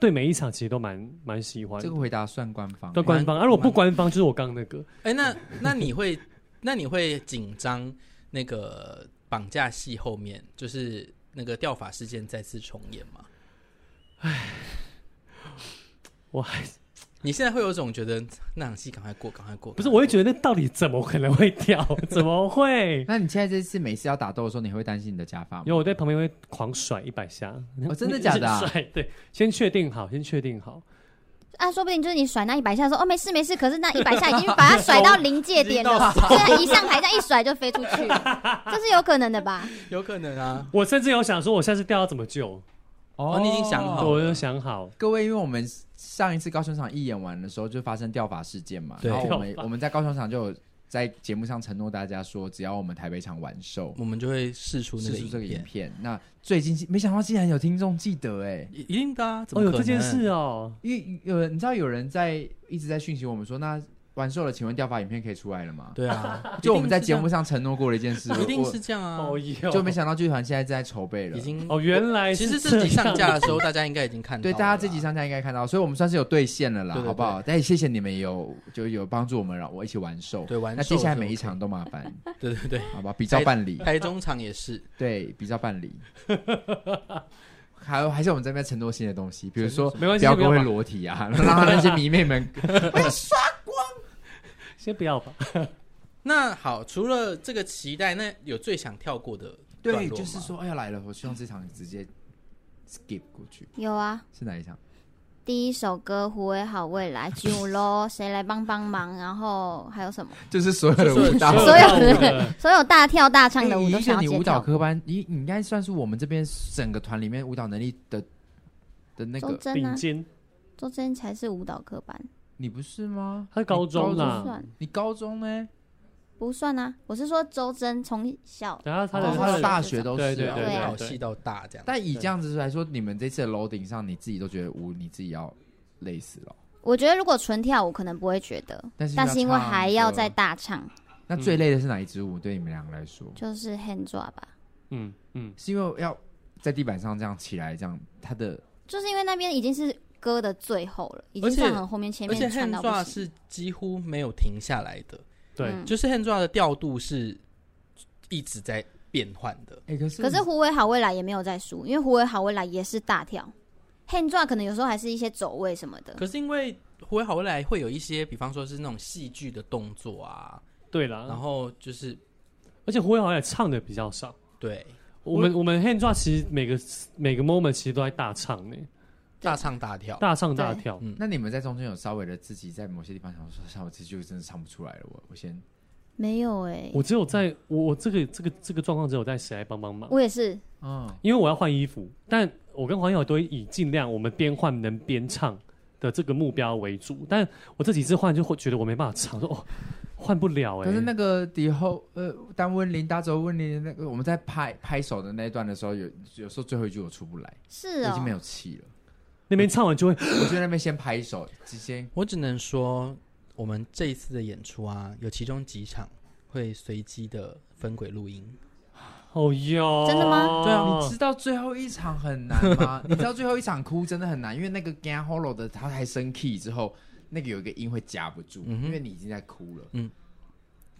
对每一场其实都蛮蛮喜欢。这个回答算官方，对官方。而、啊、如果不官方，就是我刚刚那个。哎，那那你会那你会紧张那个绑架戏后面就是那个吊法事件再次重演吗？哎，我还。你现在会有种觉得那场戏赶快过，赶快过。不是，我会觉得那到底怎么可能会掉？怎么会？那你现在这次每次要打斗的时候，你会担心你的假发吗？因为我在旁边会狂甩一百下。哦，真的假的啊？甩，对，先确定好，先确定好。啊，说不定就是你甩那一百下的时候，哦，没事没事。可是那一百下已经把它甩到临界点了，现在一上台这样一甩就飞出去，这是有可能的吧？有可能啊。我甚至有想说，我下次掉要怎么救？哦，你已经想好了，我有想好。各位，因为我们上一次高雄场一演完的时候，就发生掉发事件嘛。然后我们我们在高雄场就有在节目上承诺大家说，只要我们台北场完售，我们就会试出试出这个影片。那最近没想到竟然有听众记得，哎，一定的啊，哦，有这件事哦。因为有人你知道有人在一直在讯息我们说那。完售了，请问掉发影片可以出来了吗？对啊，就我们在节目上承诺过的一件事，一定是这样啊。就没想到剧团现在正在筹备了，已经哦，原来其实这集上架的时候，大家应该已经看到。对，大家这集上架应该看到，所以我们算是有兑现了啦，好不好？但也谢谢你们有就有帮助我们，让我一起完售。对，完售。那接下来每一场都麻烦。对对对，好吧，比照办理。台中场也是，对，比照办理。还有还是我们这边承诺新的东西，比如说没关系，彪哥会裸体啊，让他那些迷妹们刷。先不要吧。那好，除了这个期待，那有最想跳过的？对，就是说，哎呀来了，我希望这场直接 skip 过去。有啊，是哪一场？第一首歌《胡为好未来》，九喽谁来帮帮忙？然后还有什么？就是所有的舞蹈，所有的 所有大跳大唱的舞都想你舞蹈科班，你你应该算是我们这边整个团里面舞蹈能力的的那个顶尖。周真才是舞蹈科班。你不是吗？他高中啦，你高中呢？不算啊，我是说周真从小，然后他的他的大学都是对对好戏到大这样。但以这样子来说，你们这次的楼顶上，你自己都觉得舞你自己要累死了。我觉得如果纯跳舞可能不会觉得，但是但是因为还要再大唱，那最累的是哪一支舞？对你们两个来说，就是 hand drop 吧。嗯嗯，是因为要在地板上这样起来，这样他的。就是因为那边已经是歌的最后了，已经算很后面，前而且面唱 hand 到不 drop。是几乎没有停下来的，对，嗯就是 hand drop 的调度是一直在变换的。哎、可是可是胡伟好未来也没有在输，因为胡伟好未来也是大跳，hand drop 可能有时候还是一些走位什么的。可是因为胡伟好未来会有一些，比方说是那种戏剧的动作啊，对啦。然后就是而且胡伟好像也唱的比较少。对我们我们 hand drop 其实每个每个 moment 其实都在大唱呢，大唱大跳。大唱大跳。嗯，那你们在中间有稍微的自己在某些地方想说，像我这就真的唱不出来了，我我先没有哎、我只有在我我这个这个这个状况只有在谁来帮帮忙，我也是，嗯，因为我要换衣服，但我跟黄友都以尽量我们边换能边唱的这个目标为主，但我这几次换就会觉得我没办法唱，说哦换不了哎、可是那个底后呃，当温林大周温林那个我们在拍拍手的那一段的时候，有有时候最后一句我出不来，是哦。我已经没，有气了。那边唱完就会我就在那边先拍手，直接我只能说，我们这一次的演出啊，有其中几场会随机的分轨录音。哦哟，真的吗对啊你知道最后一场很难吗？你知道最后一场哭真的很难，因为那个 g a hollow 的他还升 key 之后，那个有一个音会夹不住，嗯因为你已经在哭了。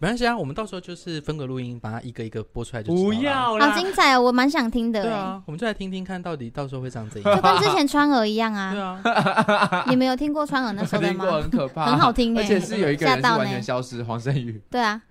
没关系啊，我们到时候就是分轨录音，把它一个一个播出来就知道不了要啦好，精彩哦，我蛮想听的哎、对啊，我们就来听听看到底到时候会长怎就样。跟之前川儿一样对啊，啊，你们有听过川儿那时候的听过吗？很可怕，很好听哎、而且是有一个人是吓到呢完全消失，黄圣宇，对啊，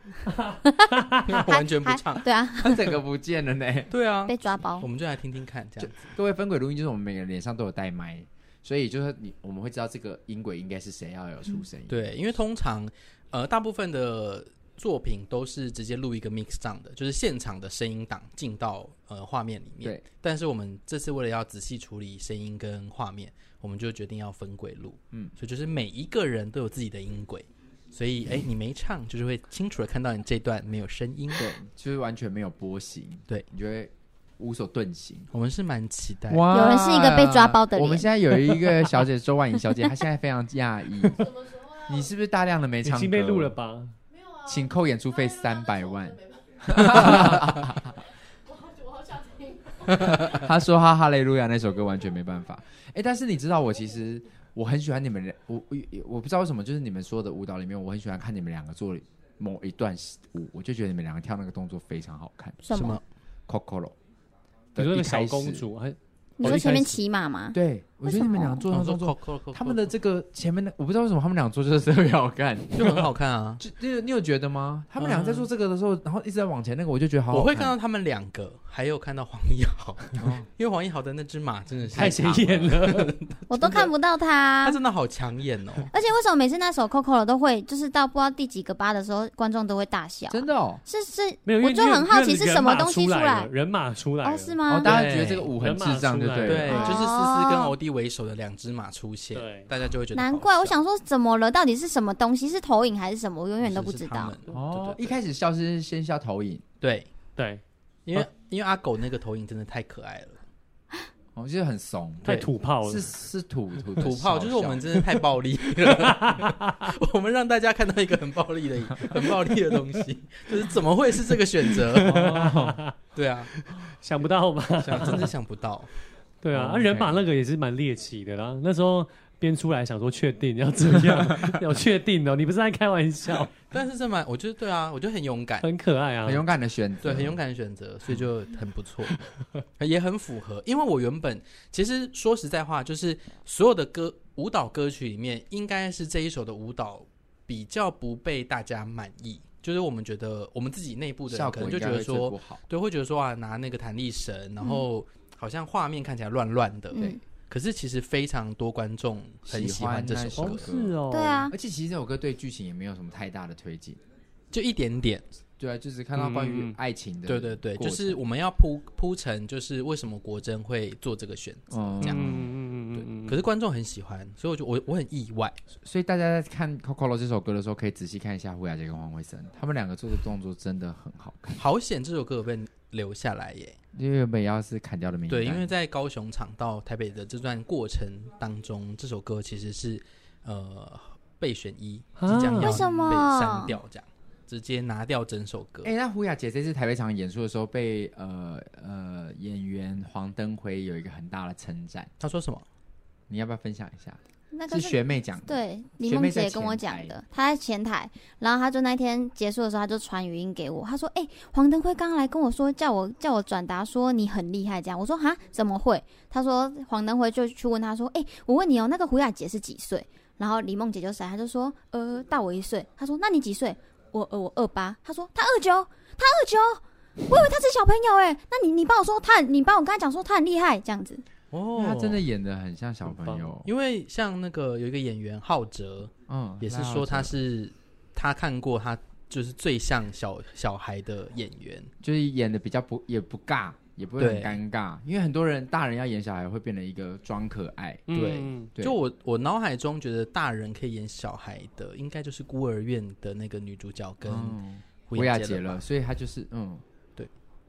完全不唱。对啊，他整个不见了呢。对啊，被抓包我。们就来听听看，这样子。各位分轨录音就是我们每个人脸上都有带麦，所以就是你我们会知道这个音轨应该是谁要有出声音。对，因为通常呃大部分的作品都是直接录一个 mix down 的，就是现场的声音档进到呃画面里面。对，但是我们这次为了要仔细处理声音跟画面，我们就决定要分轨录。嗯，所以就是每一个人都有自己的音轨，所以哎，你没唱，就是会清楚的看到你这段没有声音。对，就是完全没有波形，对你就会无所遁形。我们是蛮期待。哇有人是一个被抓包的脸我们现在有一个小姐周婉莹小姐，她现在非常讶异。你是不是大量的没唱歌？已经被录了吧？请扣演出费三百万。他说他哈雷路亚那首歌完全没办法。哎，但是你知道我其实我很喜欢你们俩，我我我不知道为什么，就是你们说的舞蹈里面，我很喜欢看你们两个做某一段舞，我就觉得你们两个跳那个动作非常好看。什么？Kokoro 你说那个小的一开始公主你说前面骑马吗？对，我觉得你们两个做那动他们的这个前面的，我不知道为什么他们俩做就是特别好看。就很好看啊。就你有你有觉得吗？他们两个在做这个的时候，然后一直在往前，那个我就觉得好好我会看到他们两个，还有看到黄义豪，哦 因为黄义豪的那只马真的是太显眼了。我都看不到他他。真的好抢眼哦。而且为什么每次那首 Coco 都会，就是到不知道第几个八的时候，观众都会大笑啊？真的哦。是是，我就很好奇是什么东西出出来，人马出来了哦，是哦，吗？大家觉得这个舞很智障，就对对，就是思哦思跟欧弟为首的两只马出现，对大家就会觉得难怪，我想说怎么了？到底是什么东西？是投影还是什么？我永远都不知道。。哦，对一开始笑是先笑投影，对，对，因为因为阿狗那个投影真的太可爱了，我觉得很怂，太土炮了是。是土土土炮就是我们真的太暴力了，我们让大家看到一个很暴力的、很暴力的东西，就是怎么会是这个选择？对啊，想不到吧？想真的想不到，对啊，人马那个也是蛮猎奇的啦。那时候编出来想说确定要这样，要确定哦，你不是在开玩笑，但是这蛮，我觉得对啊，我觉得很勇敢，很可爱啊，很勇敢的选择，对，很勇敢的选择，所以就很不错，也很符合。因为我原本其实说实在话，就是所有的歌舞蹈歌曲里面，应该是这一首的舞蹈比较不被大家满意。就是我们觉得我们自己内部的可能就觉得说。对，会觉得说啊，拿那个弹力绳，然后好像画面看起来乱乱的。嗯，可是其实非常多观众很喜欢这首歌是哦，对啊，而且其实这首歌对剧情也没有什么太大的推进，就一点点。对啊，就是看到关于爱情的，对对对，就是我们要铺铺成，就是为什么国珍会做这个选择。嗯这样嗯嗯嗯嗯，可是观众很喜欢，所以我就我我很意外。所以大家在看《Coco》这首歌的时候，可以仔细看一下胡雅洁跟黄慧森，他们两个做的动作真的很好看。好险这首歌有被留下来耶！因为原本要是砍掉的名单，对，因为在高雄场到台北的这段过程当中，这首歌其实是呃备选一，即啊将要为什么被删掉，这样直接拿掉整首歌。哎、那胡雅姐这次台北场演出的时候被，呃呃演员黄登辉有一个很大的称赞，他说什么？你要不要分享一下？那个是学妹讲的，对，李梦姐跟我讲的，她在前台，然后她就那天结束的时候，她就传语音给我，她说：“哎、欸，黄登辉刚刚来跟我说，叫我叫我转达说你很厉害这样。”我说：“哈，怎么会？”她说：“黄登辉就去问她说，哎、欸，我问你哦，那个胡雅姐是几岁？”然后李梦姐就说：“她就说，呃，大我一岁。”她说：“那你几岁？”我呃我二八。她说：“她二九，她二九，我以为她是小朋友哎。那你你帮我说她，你帮我跟她讲说她很厉害这样子。”哦，他真的演的很像小朋友，因为像那个有一个演员浩哲，嗯，也是说他是他看过他就是最像小小孩的演员，就是演的比较不也不尬，也不会很尴尬，因为很多人大人要演小孩会变成一个装可爱，对，嗯、就我我脑海中觉得大人可以演小孩的，应该就是孤儿院的那个女主角跟胡雅洁了，所以他就是嗯，对，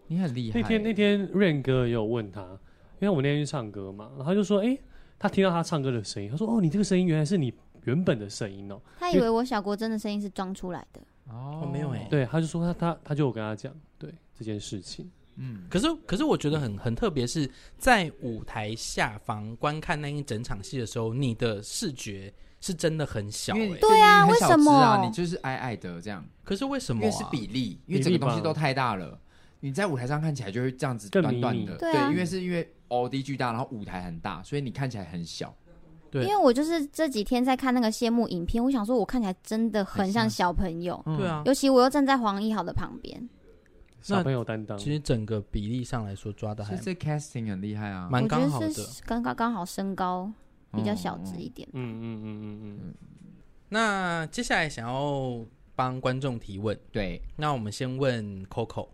你很厉害。那天那天 Rain 哥也有问他。因为我那天去唱歌嘛，然后他就说：“哎、欸，他听到他唱歌的声音，他说：‘哦，你这个声音原来是你原本的声音哦。’他以为我小国真的声音是装出来的。哦，没有哎、欸，对，他就说他他他就有跟他讲对这件事情，嗯，可是可是我觉得很很特别，是在舞台下方观看那一整场戏的时候，你的视觉是真的很小、欸，对啊，为什么？你就是矮矮的这样，可是为什么、啊？因为是比例，因为整个东西都太大了，你在舞台上看起来就会这样子短短的，对，因为是因为。哦，地巨大，然后舞台很大，所以你看起来很小。对，因为我就是这几天在看那个谢幕影片，我想说，我看起来真的很像小朋友。对啊，尤其我又站在黄一豪的旁边，小朋友担当。其实整个比例上来说抓的还，其实 casting 很厉害啊，蛮刚好的，刚刚刚好身高比较小只一点。嗯嗯嗯嗯嗯。那接下来想要帮观众提问，对，那我们先问 Coco。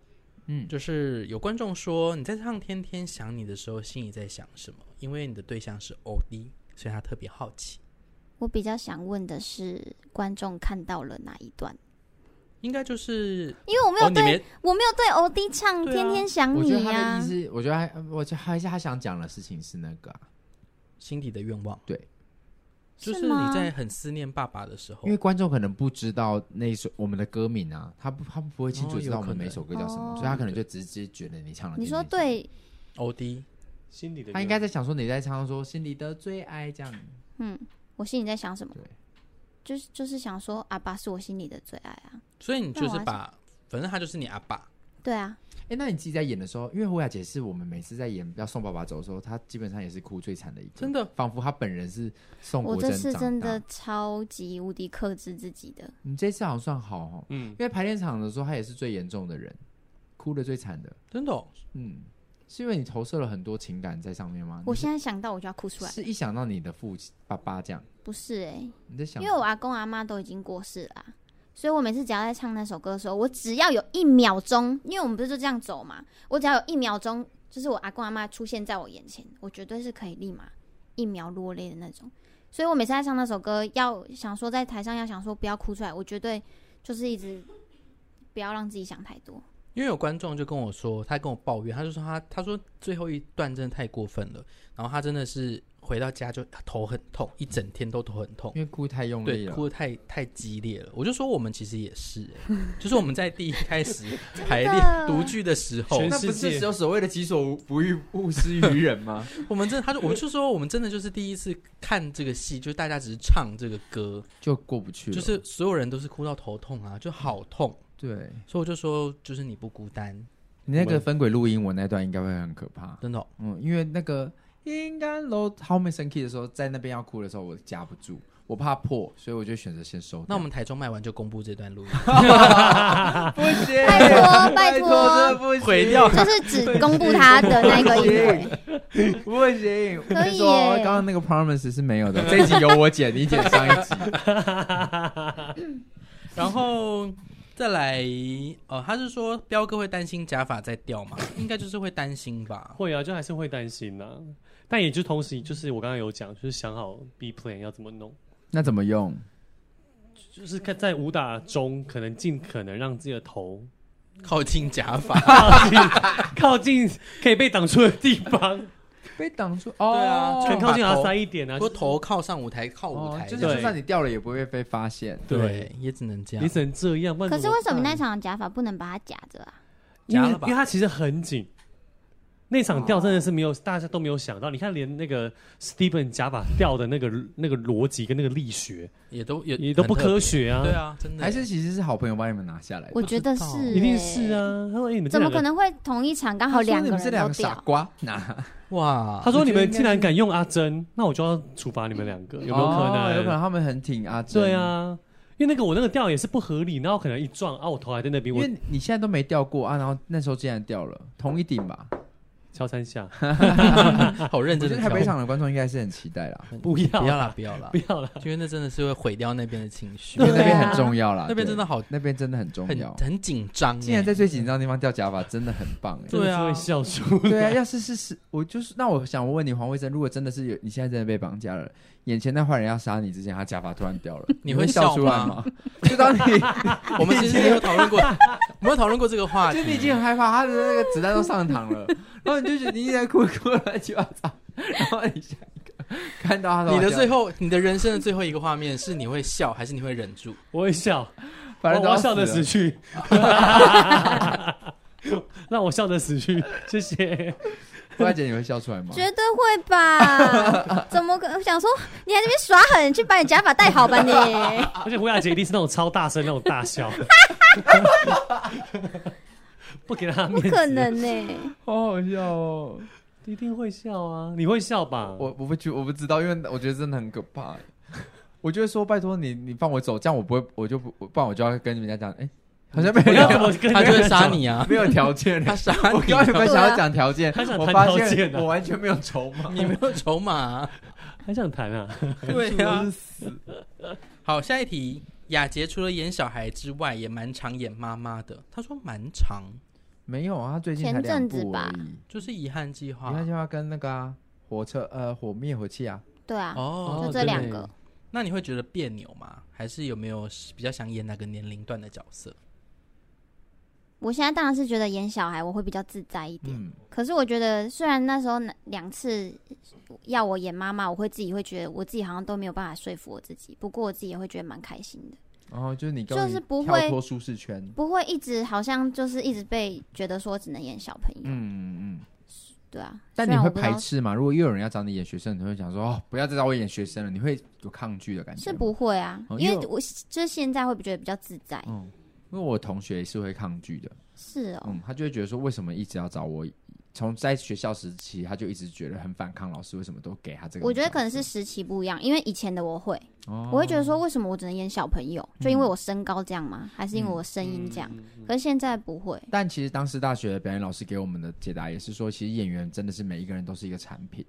嗯，就是有观众说，你在唱《天天想你》的时候，心里在想什么？因为你的对象是 OD，，所以他特别好奇。我比较想问的是，观众看到了哪一段？应该就是因为我没有对，哦、我没有对欧弟唱《天天想你》啊。我觉得他的意思，我觉得还，我觉得还是他想讲的事情是那个、啊、心底的愿望。对。就是你在很思念爸爸的时候，因为观众可能不知道那一首我们的歌名啊，他不他不会清楚知道我们每首歌叫什么，哦、所以他可能就直接觉得你唱了。你说对，，O D，心里的，他应该在想说你在唱说心里的最爱这样。嗯，我心里在想什么？对，就是就是想说阿爸是我心里的最爱啊。所以你就是把，反正他就是你阿爸。对啊。哎、欸，那你自己在演的时候，因为胡雅姐是我们每次在演要送爸爸走的时候，她基本上也是哭最惨的一个，真的，仿佛她本人是宋国珍长大。我这次真的超级无敌克制自己的。你这次好像算好哦，嗯，因为排练场的时候，她也是最严重的人，哭的最惨的，真的、哦，嗯，是因为你投射了很多情感在上面吗？我现在想到我就要哭出来，是一想到你的父亲爸爸这样，不是哎、欸，你在想，因为我阿公阿妈都已经过世了。所以我每次只要在唱那首歌的时候，我只要有一秒钟，因为我们不是就这样走嘛，我只要有一秒钟，就是我阿公阿妈出现在我眼前，我绝对是可以立马一秒落泪的那种。所以我每次在唱那首歌，要想说在台上要想说不要哭出来，我绝对就是一直不要让自己想太多。因为有观众就跟我说，他跟我抱怨，他就说他他说最后一段真的太过分了，然后他真的是。回到家就头很痛，一整天都头很痛，因为哭太用力了，对，哭得太太激烈了。我就说我们其实也是、欸，就是我们在第一开始排练独剧的时候，那不是只有所谓的己所不欲，勿施于人吗？我们真的，他说，我们就说我们真的就是第一次看这个戏，就是大家只是唱这个歌就过不去，就是所有人都是哭到头痛啊，就好痛。对，所以我就说，就是你不孤单。你那个分轨录音，我那段应该会很可怕，真的、哦。嗯，因为那个。应该楼后面升 key 的时候，在那边要哭的时候，我夹不住，我怕破，所以我就选择先收。那我们台中卖完就公布这段录音，不行，拜托拜托，毁掉，就是只公布他的那个音轨，不行，可 以。刚刚那个 promise 是没有的，这一集由我剪，你剪上一集。然后再来，哦，他是说彪哥会担心假发在掉吗？应该就是会担心吧。会啊，就还是会担心呐。但也就同时，就是我刚刚有讲，就是想好 B plan 要怎么弄。那怎么用？就是看在武打中，可能尽可能让自己的头靠近假发，靠近可以被挡住的地方，被挡住。哦，对啊，全靠近阿塞一点啊，说头靠上舞台，靠舞台，就是就算你掉了也不会被发现。对，也只能这样，也只能这样。可是为什么那场假发不能把它夹着啊？因为因为它其实很紧。那场掉真的是没有，大家都没有想到。你看，连那个 Steven 假把掉的那个那个逻辑跟那个力学，也都也也都不科学啊。对啊，真的。还是其实是好朋友帮你们拿下来的？我觉得是，一定是啊。他说：“哎，你们怎么可能会同一场刚好两个人都掉？”傻瓜拿哇！他说：“你们竟然敢用阿珍，那我就要处罚你们两个，有没有可能？有可能他们很挺阿珍。对啊。”因为那个我那个掉也是不合理，然后可能一撞啊，我头还在那边。因为你现在都没掉过啊，然后那时候竟然掉了，同一顶吧，敲三下，好认真。我觉得台北场的观众应该是很期待啦，不要不要啦，不要啦，不要啦，因为那真的是会毁掉那边的情绪，因为那边很重要啦，那边真的好，那边真的很重要，很紧张。竟然在最紧张的地方掉假发，真的很棒哎，对啊，会笑出。对啊，要是是是，我就是那我想问你黄慧珍，如果真的是有你现在真的被绑架了。眼前那坏人要杀你之前，他假发突然掉了，你会笑出来吗？就当你 我们之前有讨论过，没有讨论过这个话题。就你已经很害怕，他的那个子弹都上膛了，然后你就觉得你一直在哭哭乱七八糟，然后你下一个看到他，你的最后，你的人生的最后一个画面是你会笑还是你会忍住？我会笑，反正我要笑的死去，让我笑的死去，谢谢。胡雅姐，你会笑出来吗？绝对会吧！怎么可能？我想说，你还在那边耍狠，去把你假发戴好吧你。而且胡雅姐一定是那种超大声那种大笑，不给他面子。不可能呢，好好笑哦！一定会笑啊！你会笑吧？我我不去我不知道，因为我觉得真的很可怕。我就会说拜托你，你放我走，这样我不会，我就不，不然我就要跟人家讲，哎。好像没有，他就会杀你啊！没有条件，他杀你。我刚原本想要讲条件，我发现我完全没有筹码。你没有筹码，还想谈啊？对啊。好，下一题。雅洁除了演小孩之外，也蛮常演妈妈的。他说蛮长，没有啊，他最近前阵子吧，就是遗憾计划。遗憾计划跟那个火车呃火灭火器啊，对啊，哦，就这两个。那你会觉得别扭吗？还是有没有比较想演哪个年龄段的角色？我现在当然是觉得演小孩我会比较自在一点，嗯、可是我觉得虽然那时候两次要我演妈妈，我会自己会觉得我自己好像都没有办法说服我自己，不过我自己也会觉得蛮开心的。哦，就是你就是不会脱舒适圈，不会一直好像就是一直被觉得说只能演小朋友。嗯嗯嗯，对啊。但你会排斥吗？如果又有人要找你演学生，你会想说哦，不要再找我演学生了，你会有抗拒的感觉？是不会啊，哦、因为我就是现在会觉得比较自在。嗯。因为我同学也是会抗拒的，是哦，嗯，他就会觉得说，为什么一直要找我？从在学校时期，他就一直觉得很反抗老师，为什么都给他这个？我觉得可能是时期不一样，因为以前的我会，哦、我会觉得说，为什么我只能演小朋友？就因为我身高这样吗？嗯、还是因为我声音这样？嗯嗯嗯、可是现在不会。但其实当时大学的表演老师给我们的解答也是说，其实演员真的是每一个人都是一个产品，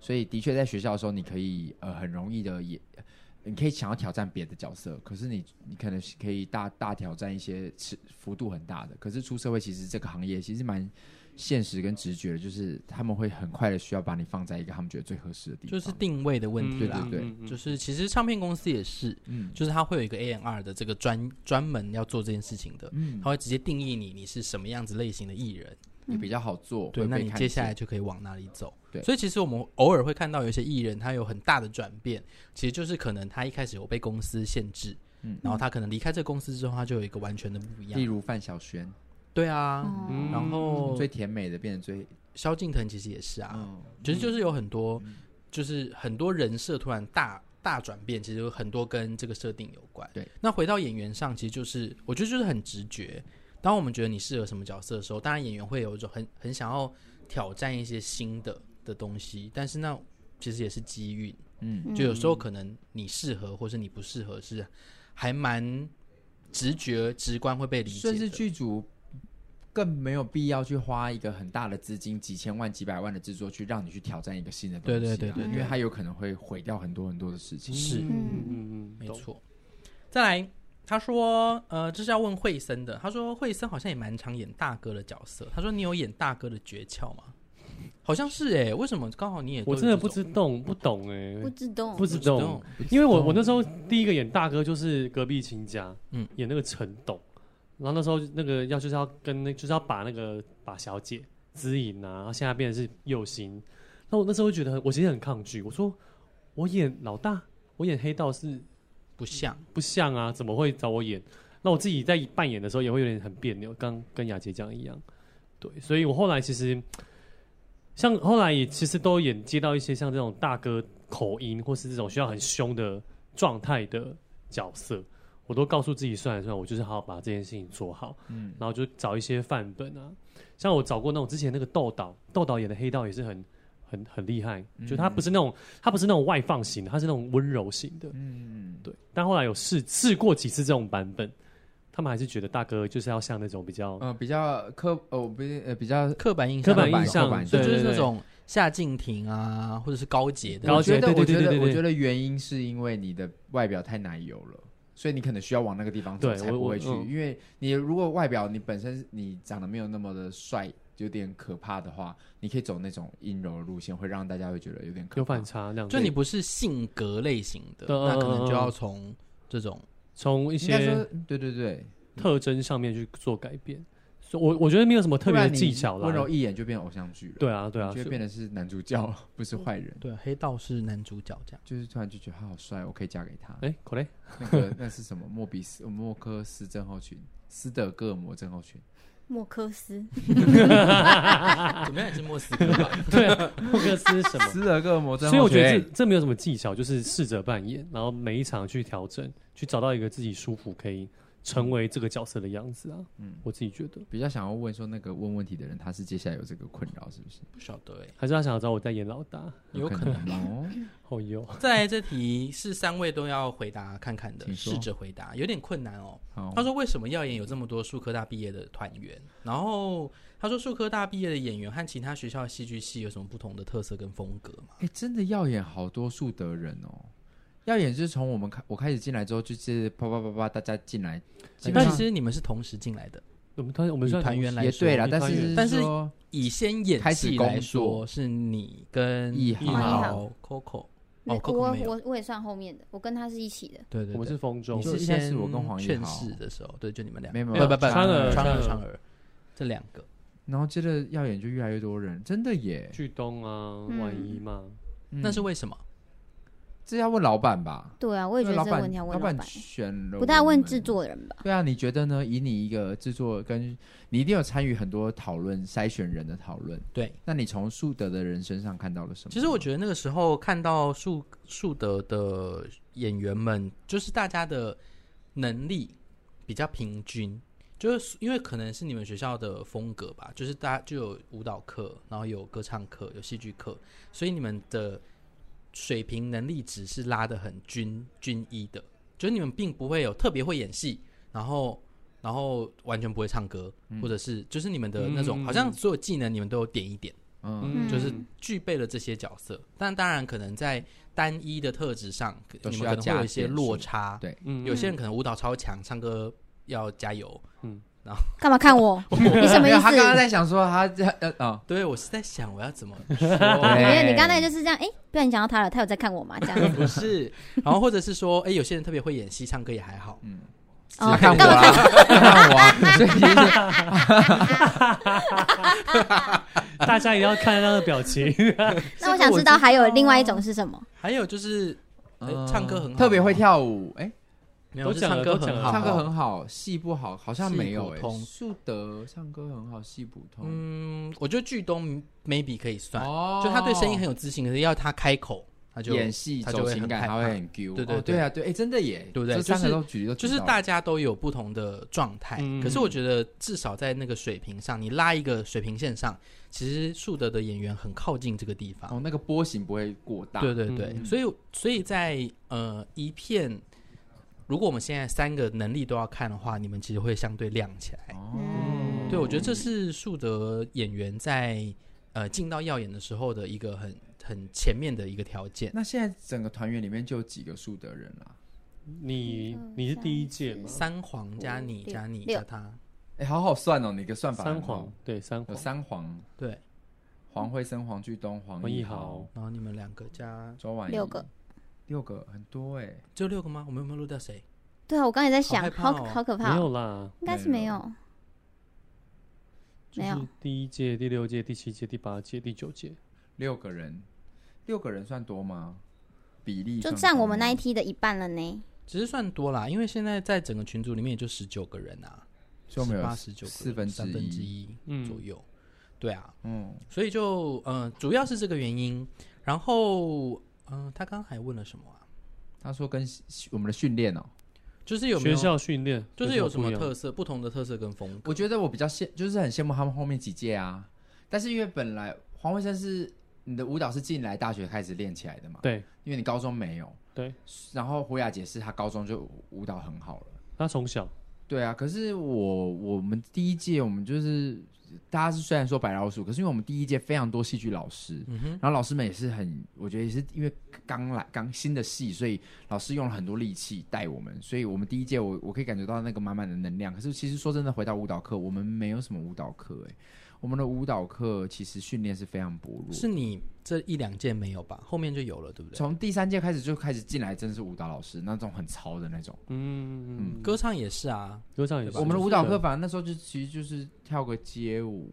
所以的确在学校的时候，你可以呃很容易的演。你可以想要挑战别的角色，可是你你可能可以大大挑战一些幅度很大的。可是出社会，其实这个行业其实蛮现实跟直觉的，就是他们会很快的需要把你放在一个他们觉得最合适的地方，就是定位的问题啦。对对对，就是其实唱片公司也是，嗯，就是他会有一个 A N R 的这个专专门要做这件事情的，嗯，他会直接定义你你是什么样子类型的艺人。也比较好做，对，那你接下来就可以往哪里走？对，所以其实我们偶尔会看到有一些艺人，他有很大的转变，其实就是可能他一开始有被公司限制，嗯，然后他可能离开这个公司之后，他就有一个完全的不一样。例如范晓萱，对啊，然后最甜美的变成最萧敬腾，其实也是啊，其实就是有很多，就是很多人设突然大大转变，其实有很多跟这个设定有关。对，那回到演员上，其实就是我觉得就是很直觉。当我们觉得你适合什么角色的时候，当然演员会有一种很很想要挑战一些新的的东西，但是那其实也是机遇，嗯，就有时候可能你适合或是你不适合，是还蛮直觉直观会被理解，甚至剧组更没有必要去花一个很大的资金，几千万、几百万的制作去让你去挑战一个新的东西，对对对对，因为它有可能会毁掉很多很多的事情，是，嗯嗯嗯，没错，再来。他说：“呃，这是要问惠森的。他说惠森好像也蛮常演大哥的角色。他说你有演大哥的诀窍吗？好像是哎、欸，为什么刚好你也？我真的不知懂，不懂哎、欸，不知道，不知道，因为我我那时候第一个演大哥就是隔壁亲家，嗯，演那个陈董，然后那时候那个要就是要跟那就是要把那个把小姐指引啊，然后现在变成是右心。那我那时候会觉得我其实很抗拒，我说我演老大，我演黑道是。”不像，不像啊！怎么会找我演？那我自己在扮演的时候也会有点很别扭，刚跟雅洁讲一样。对，所以我后来其实像后来也其实都演接到一些像这种大哥口音，或是这种需要很凶的状态的角色，我都告诉自己算了算了，我就是好好把这件事情做好。嗯，然后就找一些范本啊，像我找过那种之前那个豆导，豆导演的黑道也是很很很厉害，嗯、就他不是那种他不是那种外放型的，他是那种温柔型的。嗯，对。但后来有试试过几次这种版本。他们还是觉得大哥就是要像那种比较，呃，比较刻，哦，不，呃，比较刻板印象，刻板印象，对，就是那种夏静婷啊，或者是高洁的。我觉得，我觉得，我觉得原因是因为你的外表太奶油了，所以你可能需要往那个地方走才不会去。因为你如果外表你本身你长得没有那么的帅，有点可怕的话，你可以走那种阴柔的路线，会让大家会觉得有点可怕有反差。那样，就你不是性格类型的，那可能就要从这种。从一些对对对特征上面去做改变，所以我我觉得没有什么特别的技巧了。温柔一眼就变偶像剧了。对啊，对啊，就变得是男主角，不是坏人。对，黑道是男主角这样，就是突然就觉得他好帅，我可以嫁给他。哎，可嘞，那个那是什么？莫比斯莫科斯症候群，斯德哥尔摩症候群。莫科斯，怎么样也是莫斯科吧？对啊，莫科斯什么？斯德哥尔摩症。所以我觉得这这没有什么技巧，就是试着扮演，然后每一场去调整，去找到一个自己舒服可以。成为这个角色的样子啊，嗯，我自己觉得比较想要问说，那个问问题的人，他是接下来有这个困扰是不是？不晓得哎、欸，还是他想要找我代演老大？有可能哦。好有，再来这题是三位都要回答看看的，试着回答，有点困难哦。他说为什么耀眼有这么多树科大毕业的团员？然后他说树科大毕业的演员和其他学校戏剧系有什么不同的特色跟风格吗？哎、欸，真的耀眼好多树德人哦。耀眼就是从我们开我开始进来之后，就是啪啪啪啪，大家进来。但其实你们是同时进来的，我们团我们团员来也对了，但是但是以先演戏来说，是你跟一豪、Coco。哦，我我我也算后面的，我跟他是一起的。对对，我们是风中你。是先我跟黄义豪的时候，对，就你们俩。没有没有，不不不，川儿川儿川儿这两个，然后接着耀眼就越来越多人，真的耶。剧东啊，万一嘛，那是为什么？这要问老板吧？对啊，我也觉得这个问题要问老板。老板选了，不太问制作人吧？对啊，你觉得呢？以你一个制作，跟你一定有参与很多讨论、筛选人的讨论。对，那你从树德的人身上看到了什么？其实我觉得那个时候看到树树德的演员们，就是大家的能力比较平均，就是因为可能是你们学校的风格吧，就是大家就有舞蹈课，然后有歌唱课，有戏剧课，所以你们的。水平能力值是拉的很均均一的，就是你们并不会有特别会演戏，然后然后完全不会唱歌，嗯、或者是就是你们的那种，嗯、好像所有技能你们都有点一点，嗯，就是具备了这些角色，但当然可能在单一的特质上，你们可能会有一些落差，对，嗯、有些人可能舞蹈超强，唱歌要加油，嗯。干嘛看我？你什么意思？他刚刚在想说他呃 哦，对我是在想我要怎么说。没有，你刚才就是这样，哎，不然你讲到他了，他有在看我吗？这样 不是，然后或者是说，哎，有些人特别会演戏，唱歌也还好，嗯，哦看我啊，看我啊，所以大家也要看他的表情。那我想知道还有另外一种是什么？还有就是，唱歌很好，特别会跳舞，哎。都唱歌很好，唱歌很好，戏不好，好像没有诶。树德唱歌很好，戏普通。嗯，我觉得剧东 maybe 可以算，就他对声音很有自信，可是要他开口，他就演戏走情感，他会很 Q。对对对啊，对，哎，真的耶，对不对？就是就是大家都有不同的状态，可是我觉得至少在那个水平上，你拉一个水平线上，其实树德的演员很靠近这个地方，哦，那个波形不会过大。对对对，所以所以在呃一片。如果我们现在三个能力都要看的话，你们其实会相对亮起来。哦，对，我觉得这是树德演员在呃进到耀眼的时候的一个很很前面的一个条件。那现在整个团员里面就有几个树德人啊？你你是第一届吗？三黄加你加你加他，哎，好好算哦，你个算法。三黄对三黄有三黄对，黄慧生、黄巨东、黄义豪，然后你们两个加周婉六个。六个很多哎，就六个吗？我们有没有漏掉谁？对啊，我刚才在想，好好可怕，没有啦，应该是没有，没有。第一届、第六届、第七届、第八届、第九届，六个人，六个人算多吗？比例就占我们那一梯的一半了呢。其实算多啦，因为现在在整个群组里面也就十九个人啊，十八十九个，四分之一左右。对啊，嗯，所以就嗯、呃，主要是这个原因。然后嗯、呃，他刚刚还问了什么啊？他说跟我们的训练哦，就是有没有学校训练，就是有什么特色，不同的特色跟风格。我觉得我比较羡，就是很羡慕他们后面几届啊。但是因为本来黄慧生是你的舞蹈是进来大学开始练起来的嘛，对，因为你高中没有，对。然后胡雅姐是她高中就舞蹈很好了，她从小对啊。可是我我们第一届我们就是大家是虽然说白老鼠，可是因为我们第一届非常多戏剧老师，嗯，然后老师们也是很，我觉得也是因为刚来刚新的戏，所以老师用了很多力气带我们，所以我们第一届我我可以感觉到那个满满的能量。可是其实说真的，回到舞蹈课，我们没有什么舞蹈课哎。我们的舞蹈课其实训练是非常薄弱，是你这一两届没有吧？后面就有了，对不对？从第三届开始就开始进来，真的是舞蹈老师那种很糙的那种。嗯嗯，歌唱也是啊，歌唱也是。我们的舞蹈课反正那时候就其实就是跳个街舞，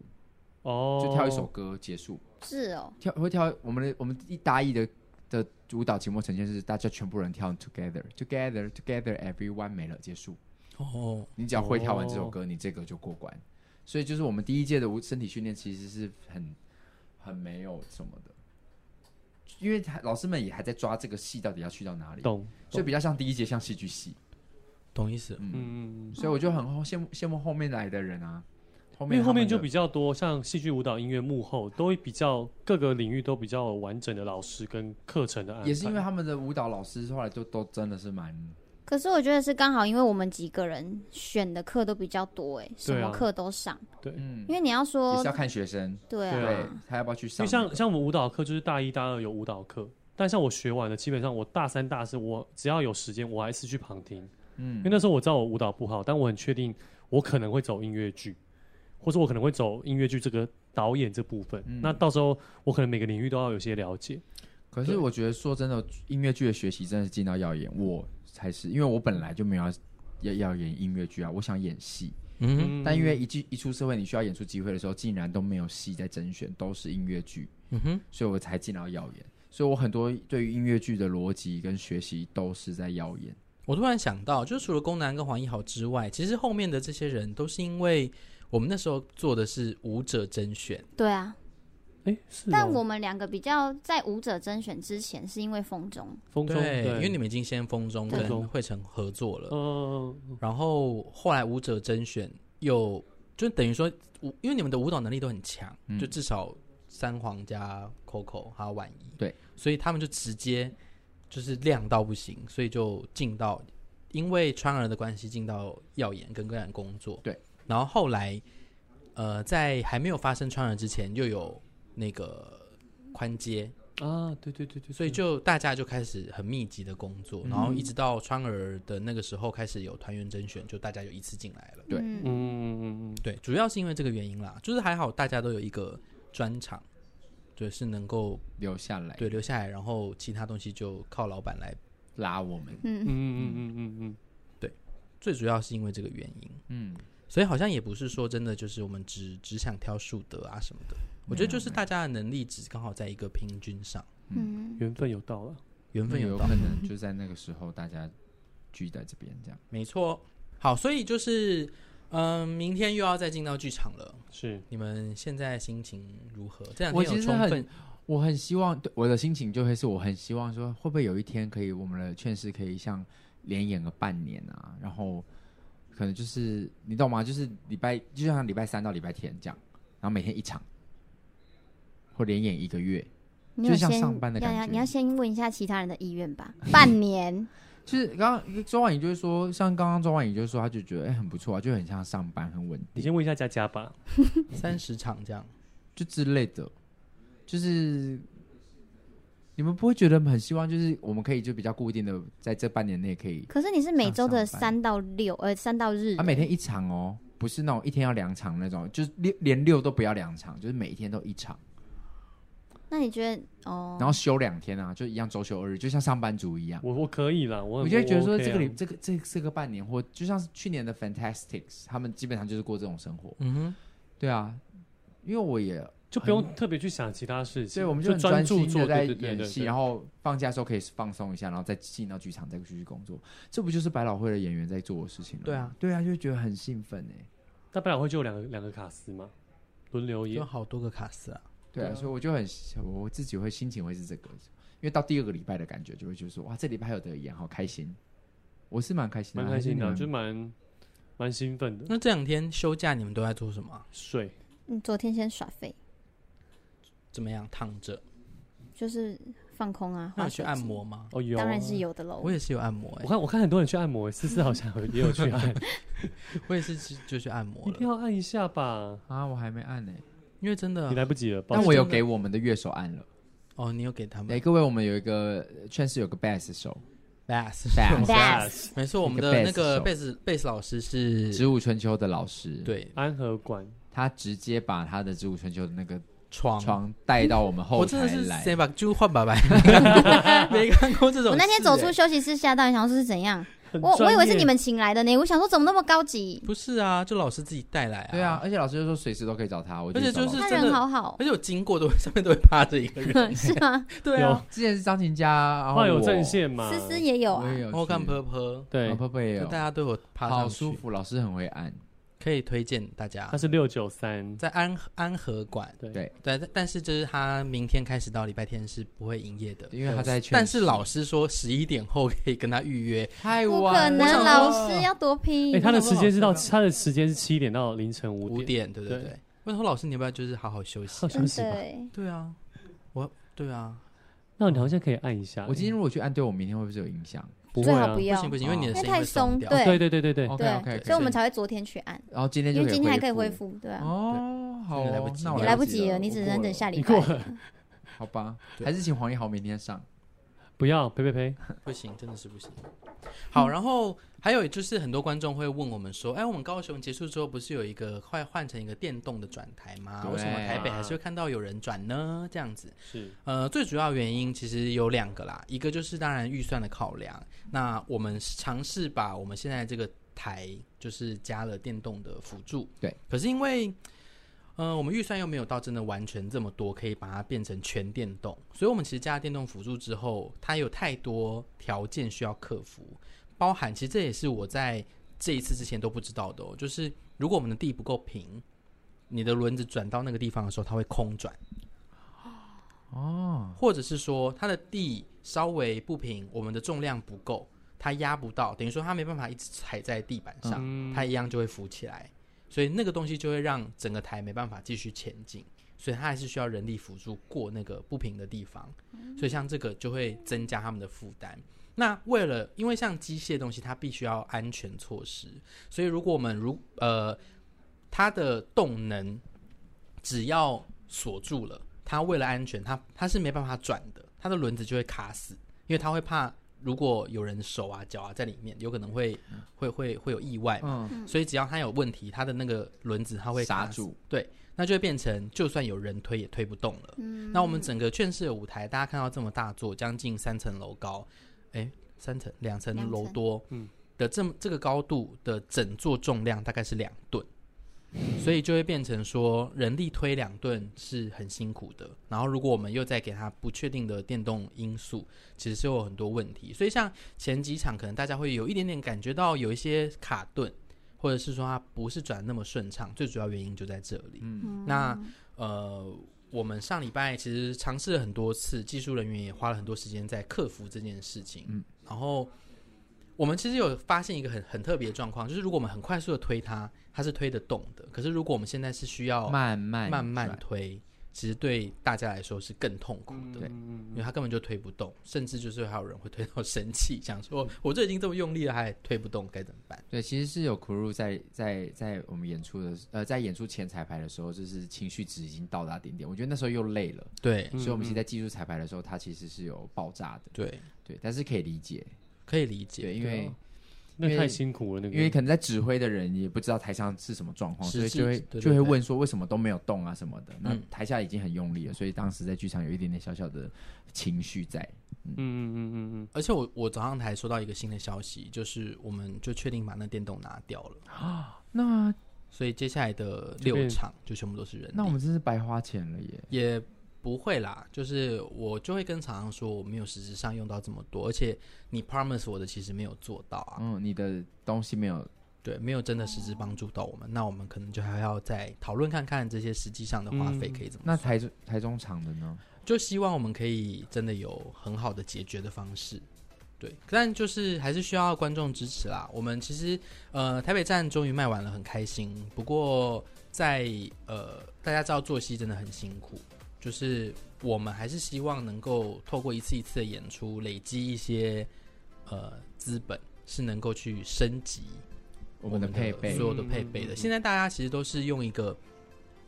哦，就跳一首歌结束。是哦，跳会跳我们的我们一大一的的舞蹈节目呈现是大家全部人跳 together together together everyone 没了结束。哦，你只要会跳完这首歌，你这个就过关。所以就是我们第一届的身体训练其实是很很没有什么的，因为老师们也还在抓这个戏到底要去到哪里，懂，所以比较像第一届像戏剧系，懂意思？嗯，嗯，所以我就很羡慕羡慕后面来的人啊，后因面为后面就比较多，像戏剧、舞蹈、音乐幕后都会比较各个领域都比较完整的老师跟课程的安排，也是因为他们的舞蹈老师后来就都真的是蛮。可是我觉得是刚好，因为我们几个人选的课都比较多，哎，什么课都上。对，嗯，因为你要说也是要看学生，对啊，他要不要去因上？为像像我们舞蹈课就是大一大二有舞蹈课，但像我学完了，基本上我大三大四我只要有时间，我还是去旁听。嗯因为那时候我知道我舞蹈不好，但我很确定我可能会走音乐剧，或者我可能会走音乐剧这个导演这部分。嗯那到时候我可能每个领域都要有些了解。可是我觉得说真的，音乐剧的学习真的是进到耀眼，我才是，因为我本来就没有要要要演音乐剧啊，我想演戏，嗯，但因为一进一出社会，你需要演出机会的时候，竟然都没有戏在甄选，都是音乐剧，嗯哼，所以我才进到耀眼，所以我很多对于音乐剧的逻辑跟学习都是在耀眼。我突然想到，就除了宫南跟黄义豪之外，其实后面的这些人都是因为我们那时候做的是舞者甄选，对啊。哎，是哦。但我们两个比较在舞者甄选之前，是因为风中，风中对，对，因为你们已经先风中跟惠成合作了，嗯，然后后来舞者甄选又就等于说舞，因为你们的舞蹈能力都很强，嗯。就至少三皇加 Coco 还有婉仪，对，所以他们就直接就是亮到不行，所以就进到因为川儿的关系进到耀眼跟个人工作，对，然后后来呃在还没有发生川儿之前，又有那个宽街。啊，对对对对，所以就大家就开始很密集的工作，嗯。然后一直到川儿的那个时候开始有团员甄选，就大家就一次进来了。对。嗯。嗯嗯嗯嗯，对，主要是因为这个原因啦，就是还好大家都有一个专场，对，是能够留下来，对留下来，然后其他东西就靠老板来。拉我们，嗯嗯嗯。嗯嗯嗯。嗯，最主要是因为这个原因，嗯，所以好像也不是说真的就是我们只只想挑树德啊什么的，我觉得就是大家的能力值刚好在一个平均上，嗯，缘分有到了，缘分有到有可。能就在那个时候大家聚在这边这样。没错。好，所以就是嗯、明天又要再进到剧场了。是你们现在心情如何？这两我天有其实很充分我很希望，对我的心情就会是我很希望说，会不会有一天可以，我们的劝世可以像连演个半年啊，然后可能就是你懂吗？就是礼拜就像礼拜三到礼拜天这样，然后每天一场，或连演一个月，你有先就像上班的感觉。你要先问一下其他人的意愿吧。半年，就是刚刚周婉仪就是说，像刚刚周婉仪就是说，他就觉得哎、很不错啊，就很像上班，很稳定，你先问一下佳佳吧，三十场这样，就之类的，就是你们不会觉得很希望，就是我们可以就比较固定的在这半年内可以。可是你是每周的上班。三到六，呃，三到日，啊，每天一场哦，不是那种一天要两场那种，就是六连六都不要两场，就是每一天都一场，那你觉得哦？然后休两天啊，就一样周休二日，就像上班族一样。我我可以了，我我就会觉得说，OK 啊这个礼、这个这这个半年，或就像是去年的 Fantastics，他们基本上就是过这种生活。嗯哼，对啊，因为我也，就不用特别去想其他事情，所以我们就很专注做在演戏，然后放假的时候可以放松一下，然后再进到剧场再继续工作。这不就是百老汇的演员在做的事情吗？对啊，对啊，就觉得很兴奋哎。那百老汇就有两个两个卡司嘛，轮流演有。好多个卡司啊。对啊，对啊所以我就很我自己会心情会是这个，因为到第二个礼拜的感觉就会觉得说哇，这礼拜还有得演，好开心。我是蛮开心的，蛮开心的，还就是蛮蛮兴奋的。那这两天休假你们都在做什么啊？睡，嗯，昨天先耍废，怎么样？躺着？就是放空啊，那有去按摩吗？哦有，当然是。有的喽。我也是有按摩哎、我看我看很多人去按摩，思思好像也有去按，我也是去就去按摩一定，要按一下吧。啊，我还没按呢、因为真的。你来不及了，抱但歉我有给我们的乐手按了。哦，你有给他哎，们各位，我们有一个确实有个 bass 手。Bass bass Bass 没错，我们的 bass 那个手。贝斯贝斯老师是植物春秋的老师，，对。安和馆他直接把他的植物春秋的那个床。床带到我们后我真的是台来。谁把就换爸爸，没看过这种。我那天走出休息室吓到，想说是怎样？很我我以为是你们请来的呢，我想说怎么那么高级？不是啊，就老师自己带来啊。对啊，，而且老师就说随时都可以找他，我而且就是他。人好好。而，且我经过都会上面都会趴着一个人。是吗？对啊，之前是张琴佳，然后有阵，线嘛？思思也有啊，我也有去，我看婆婆，对。哦，婆婆也有。大，家都有趴好舒服，老师很会按，可以推荐大家。他。是六九三，在安安和馆，对。对。对，但但是就是他明天开始到礼拜天是不会营业的，因为他在，但是老师说十一点后可以跟他预约，太不可晚了，能，老师要多拼。哎，。他的时间是到他的时间是七点到凌晨五点，五点，对对对。对。我说老师，你要不要就是好好休息？好？真休息吧。对啊，我对啊，那你好像可以按一下。我今天如果去按，对我明天会不会是有影响不会啊最好不，要，不行不行，因为你的声音太会松掉。对对对对对对，？OK 对 OK，所以我们才会昨天去按，然后今天就可以因为今天还可以恢恢。复，对啊，哦，好哦，来不及那我你来不及了，你只能等下礼你过拜。了，好吧？对还是请黄一豪明天上。不要，呸呸呸，不行，真的是不行。好，然后还有就是很多观众会问我们说，哎，我们高雄结束之后不是有一个快换成一个电动的转台吗？为什么台北还是会看到有人转呢？这样子，是呃，最主要原因其实有两个啦，一个就是当然预算的考量，那我们尝试把我们现在这个台就是加了电动的辅助，对，可是因为。呃，我们预算又没有到真的完全这么多，可以把它变成全电动，所以我们其实加了电动辅助之后，它有太多条件需要克服，包含其实这也是我在这一次之前都不知道的哦，就是如果我们的地不够平，你的轮子转到那个地方的时候，它会空转。哦，或者是说它的地稍微不平，我们的重量不够，它压不到，等于说它没办法一直踩在地板上，嗯它一样就会浮起来，所以那个东西就会让整个台没办法继续前进，所以它还是需要人力辅助过那个不平的地方，所以像这个就会增加他们的负担。那为了，因为像机械的东西，它必须要安全措施，所以如果我们如呃它的动能只要锁住了。它为了安全，它它是没办法转的，它的轮子就会卡死，因为它会怕如果有人手啊脚啊在里面，有可能会会会会有意外嘛。嗯，所以只要它有问题，它的那个轮子它会卡住，对，那就会变成就算有人推也推不动了。嗯那我们整个劝世的舞台，大家看到这么大座，将近三层楼高，哎，三层两层两层楼多，嗯的这么这个高度的整座重量大概是两吨。所以就会变成说，人力推两吨是很辛苦的。然后，如果我们又再给它不确定的电动因素，其实是有很多问题。所以，像前几场，可能大家会有一点点感觉到有一些卡顿，或者是说它不是转得那么顺畅。最主要原因就在这里。嗯那呃，我们上礼拜其实尝试了很多次，技术人员也花了很多时间在克服这件事情。嗯，然后我们其实有发现一个很很特别的状况，就是如果我们很快速的推它，它是推得动的。可是如果我们现在是需要慢慢慢慢转推，其实对大家来说是更痛苦的。对因为他根本就推不动，甚至就是还有人会推到生气，想说我这已经这么用力了，还推不动，该怎么办？对，其实是有 crew 在在在我们演出的呃，在演出前彩排的时候，就是情绪值已经到达顶点。我觉得那时候又累了，对嗯所以我们其实在技术彩排的时候，它其实是有爆炸的。对，对，但是可以理解，可以理解。对，因为那太辛苦了，那个因为可能在指挥的人也不知道台上是什么状况，所以就会就会问说为什么都没有动啊什么的。那嗯台下已经很用力了，所以当时在剧场有一点点小小的情绪在。嗯嗯嗯嗯嗯，而且我我早上台收到一个新的消息，就是我们就确定把那电动拿掉了啊，那所以接下来的六场就全部都是人。那我们真是白花钱了耶！也不会啦，就是我就会跟厂商说，我没有实质上用到这么多，而且你 promise 我的其实没有做到啊。嗯，你的东西没有对，没有真的实质帮助到我们，那我们可能就还要再讨论看看这些实际上的花费可以怎么、嗯。那台中台中场的呢？就希望我们可以真的有很好的解决的方式。对，但就是还是需要观众支持啦。我们其实呃台北站终于卖完了，很开心。不过在呃大家知道作息真的很辛苦，就是我们还是希望能够透过一次一次的演出，累积一些呃资本，是能够去升级我们的配备，所有的配备的。现在大家其实都是用一个。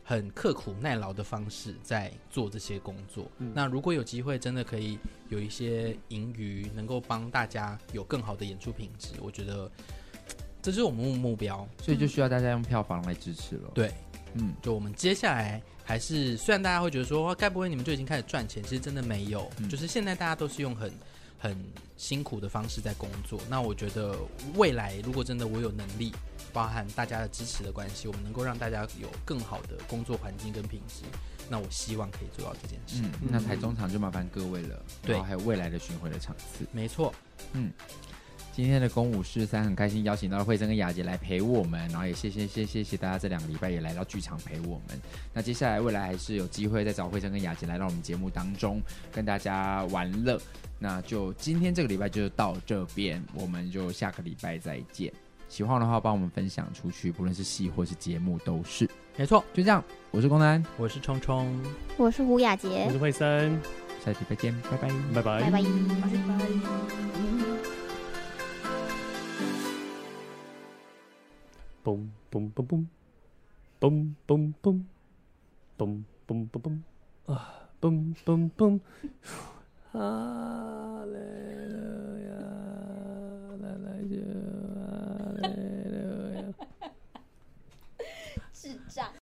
很刻苦耐劳的方式在做这些工作。嗯、那如果有机会，真的可以有一些盈余，能够帮大家有更好的演出品质，我觉得这是我们目目标。所以就需要大家用票房来支持了。对，嗯，就我们接下来还是，虽然大家会觉得说，该不会你们就已经开始赚钱？其实真的没有，嗯、就是现在大家都是用很很辛苦的方式在工作。那我觉得未来如果真的我有能力。包含大家的支持的关系，我们能够让大家有更好的工作环境跟品质。那我希望可以做到这件事。嗯，那台中场就麻烦各位了。对，还有未来的巡回的场次。没错。嗯，今天的公五十三很开心邀请到了慧珍跟雅洁来陪我们，然后也谢谢谢谢谢大家这两个礼拜也来到剧场陪我们。那接下来未来还是有机会再找慧珍跟雅洁来到我们节目当中跟大家玩乐。那就今天这个礼拜就到这边，我们就下个礼拜再见。喜欢的话，帮我们分享出去，不论是戏或是节目都是。没错，就这样。我是龚南，我是聪聪，我是胡雅洁，我是慧森。下期再见，拜拜，拜拜，拜拜，拜拜。嘣嘣嘣嘣，嘣嘣嘣，嘣嘣嘣嘣，啊，嘣嘣嘣，啊嘞呀，来来就啊嘞呀，智障。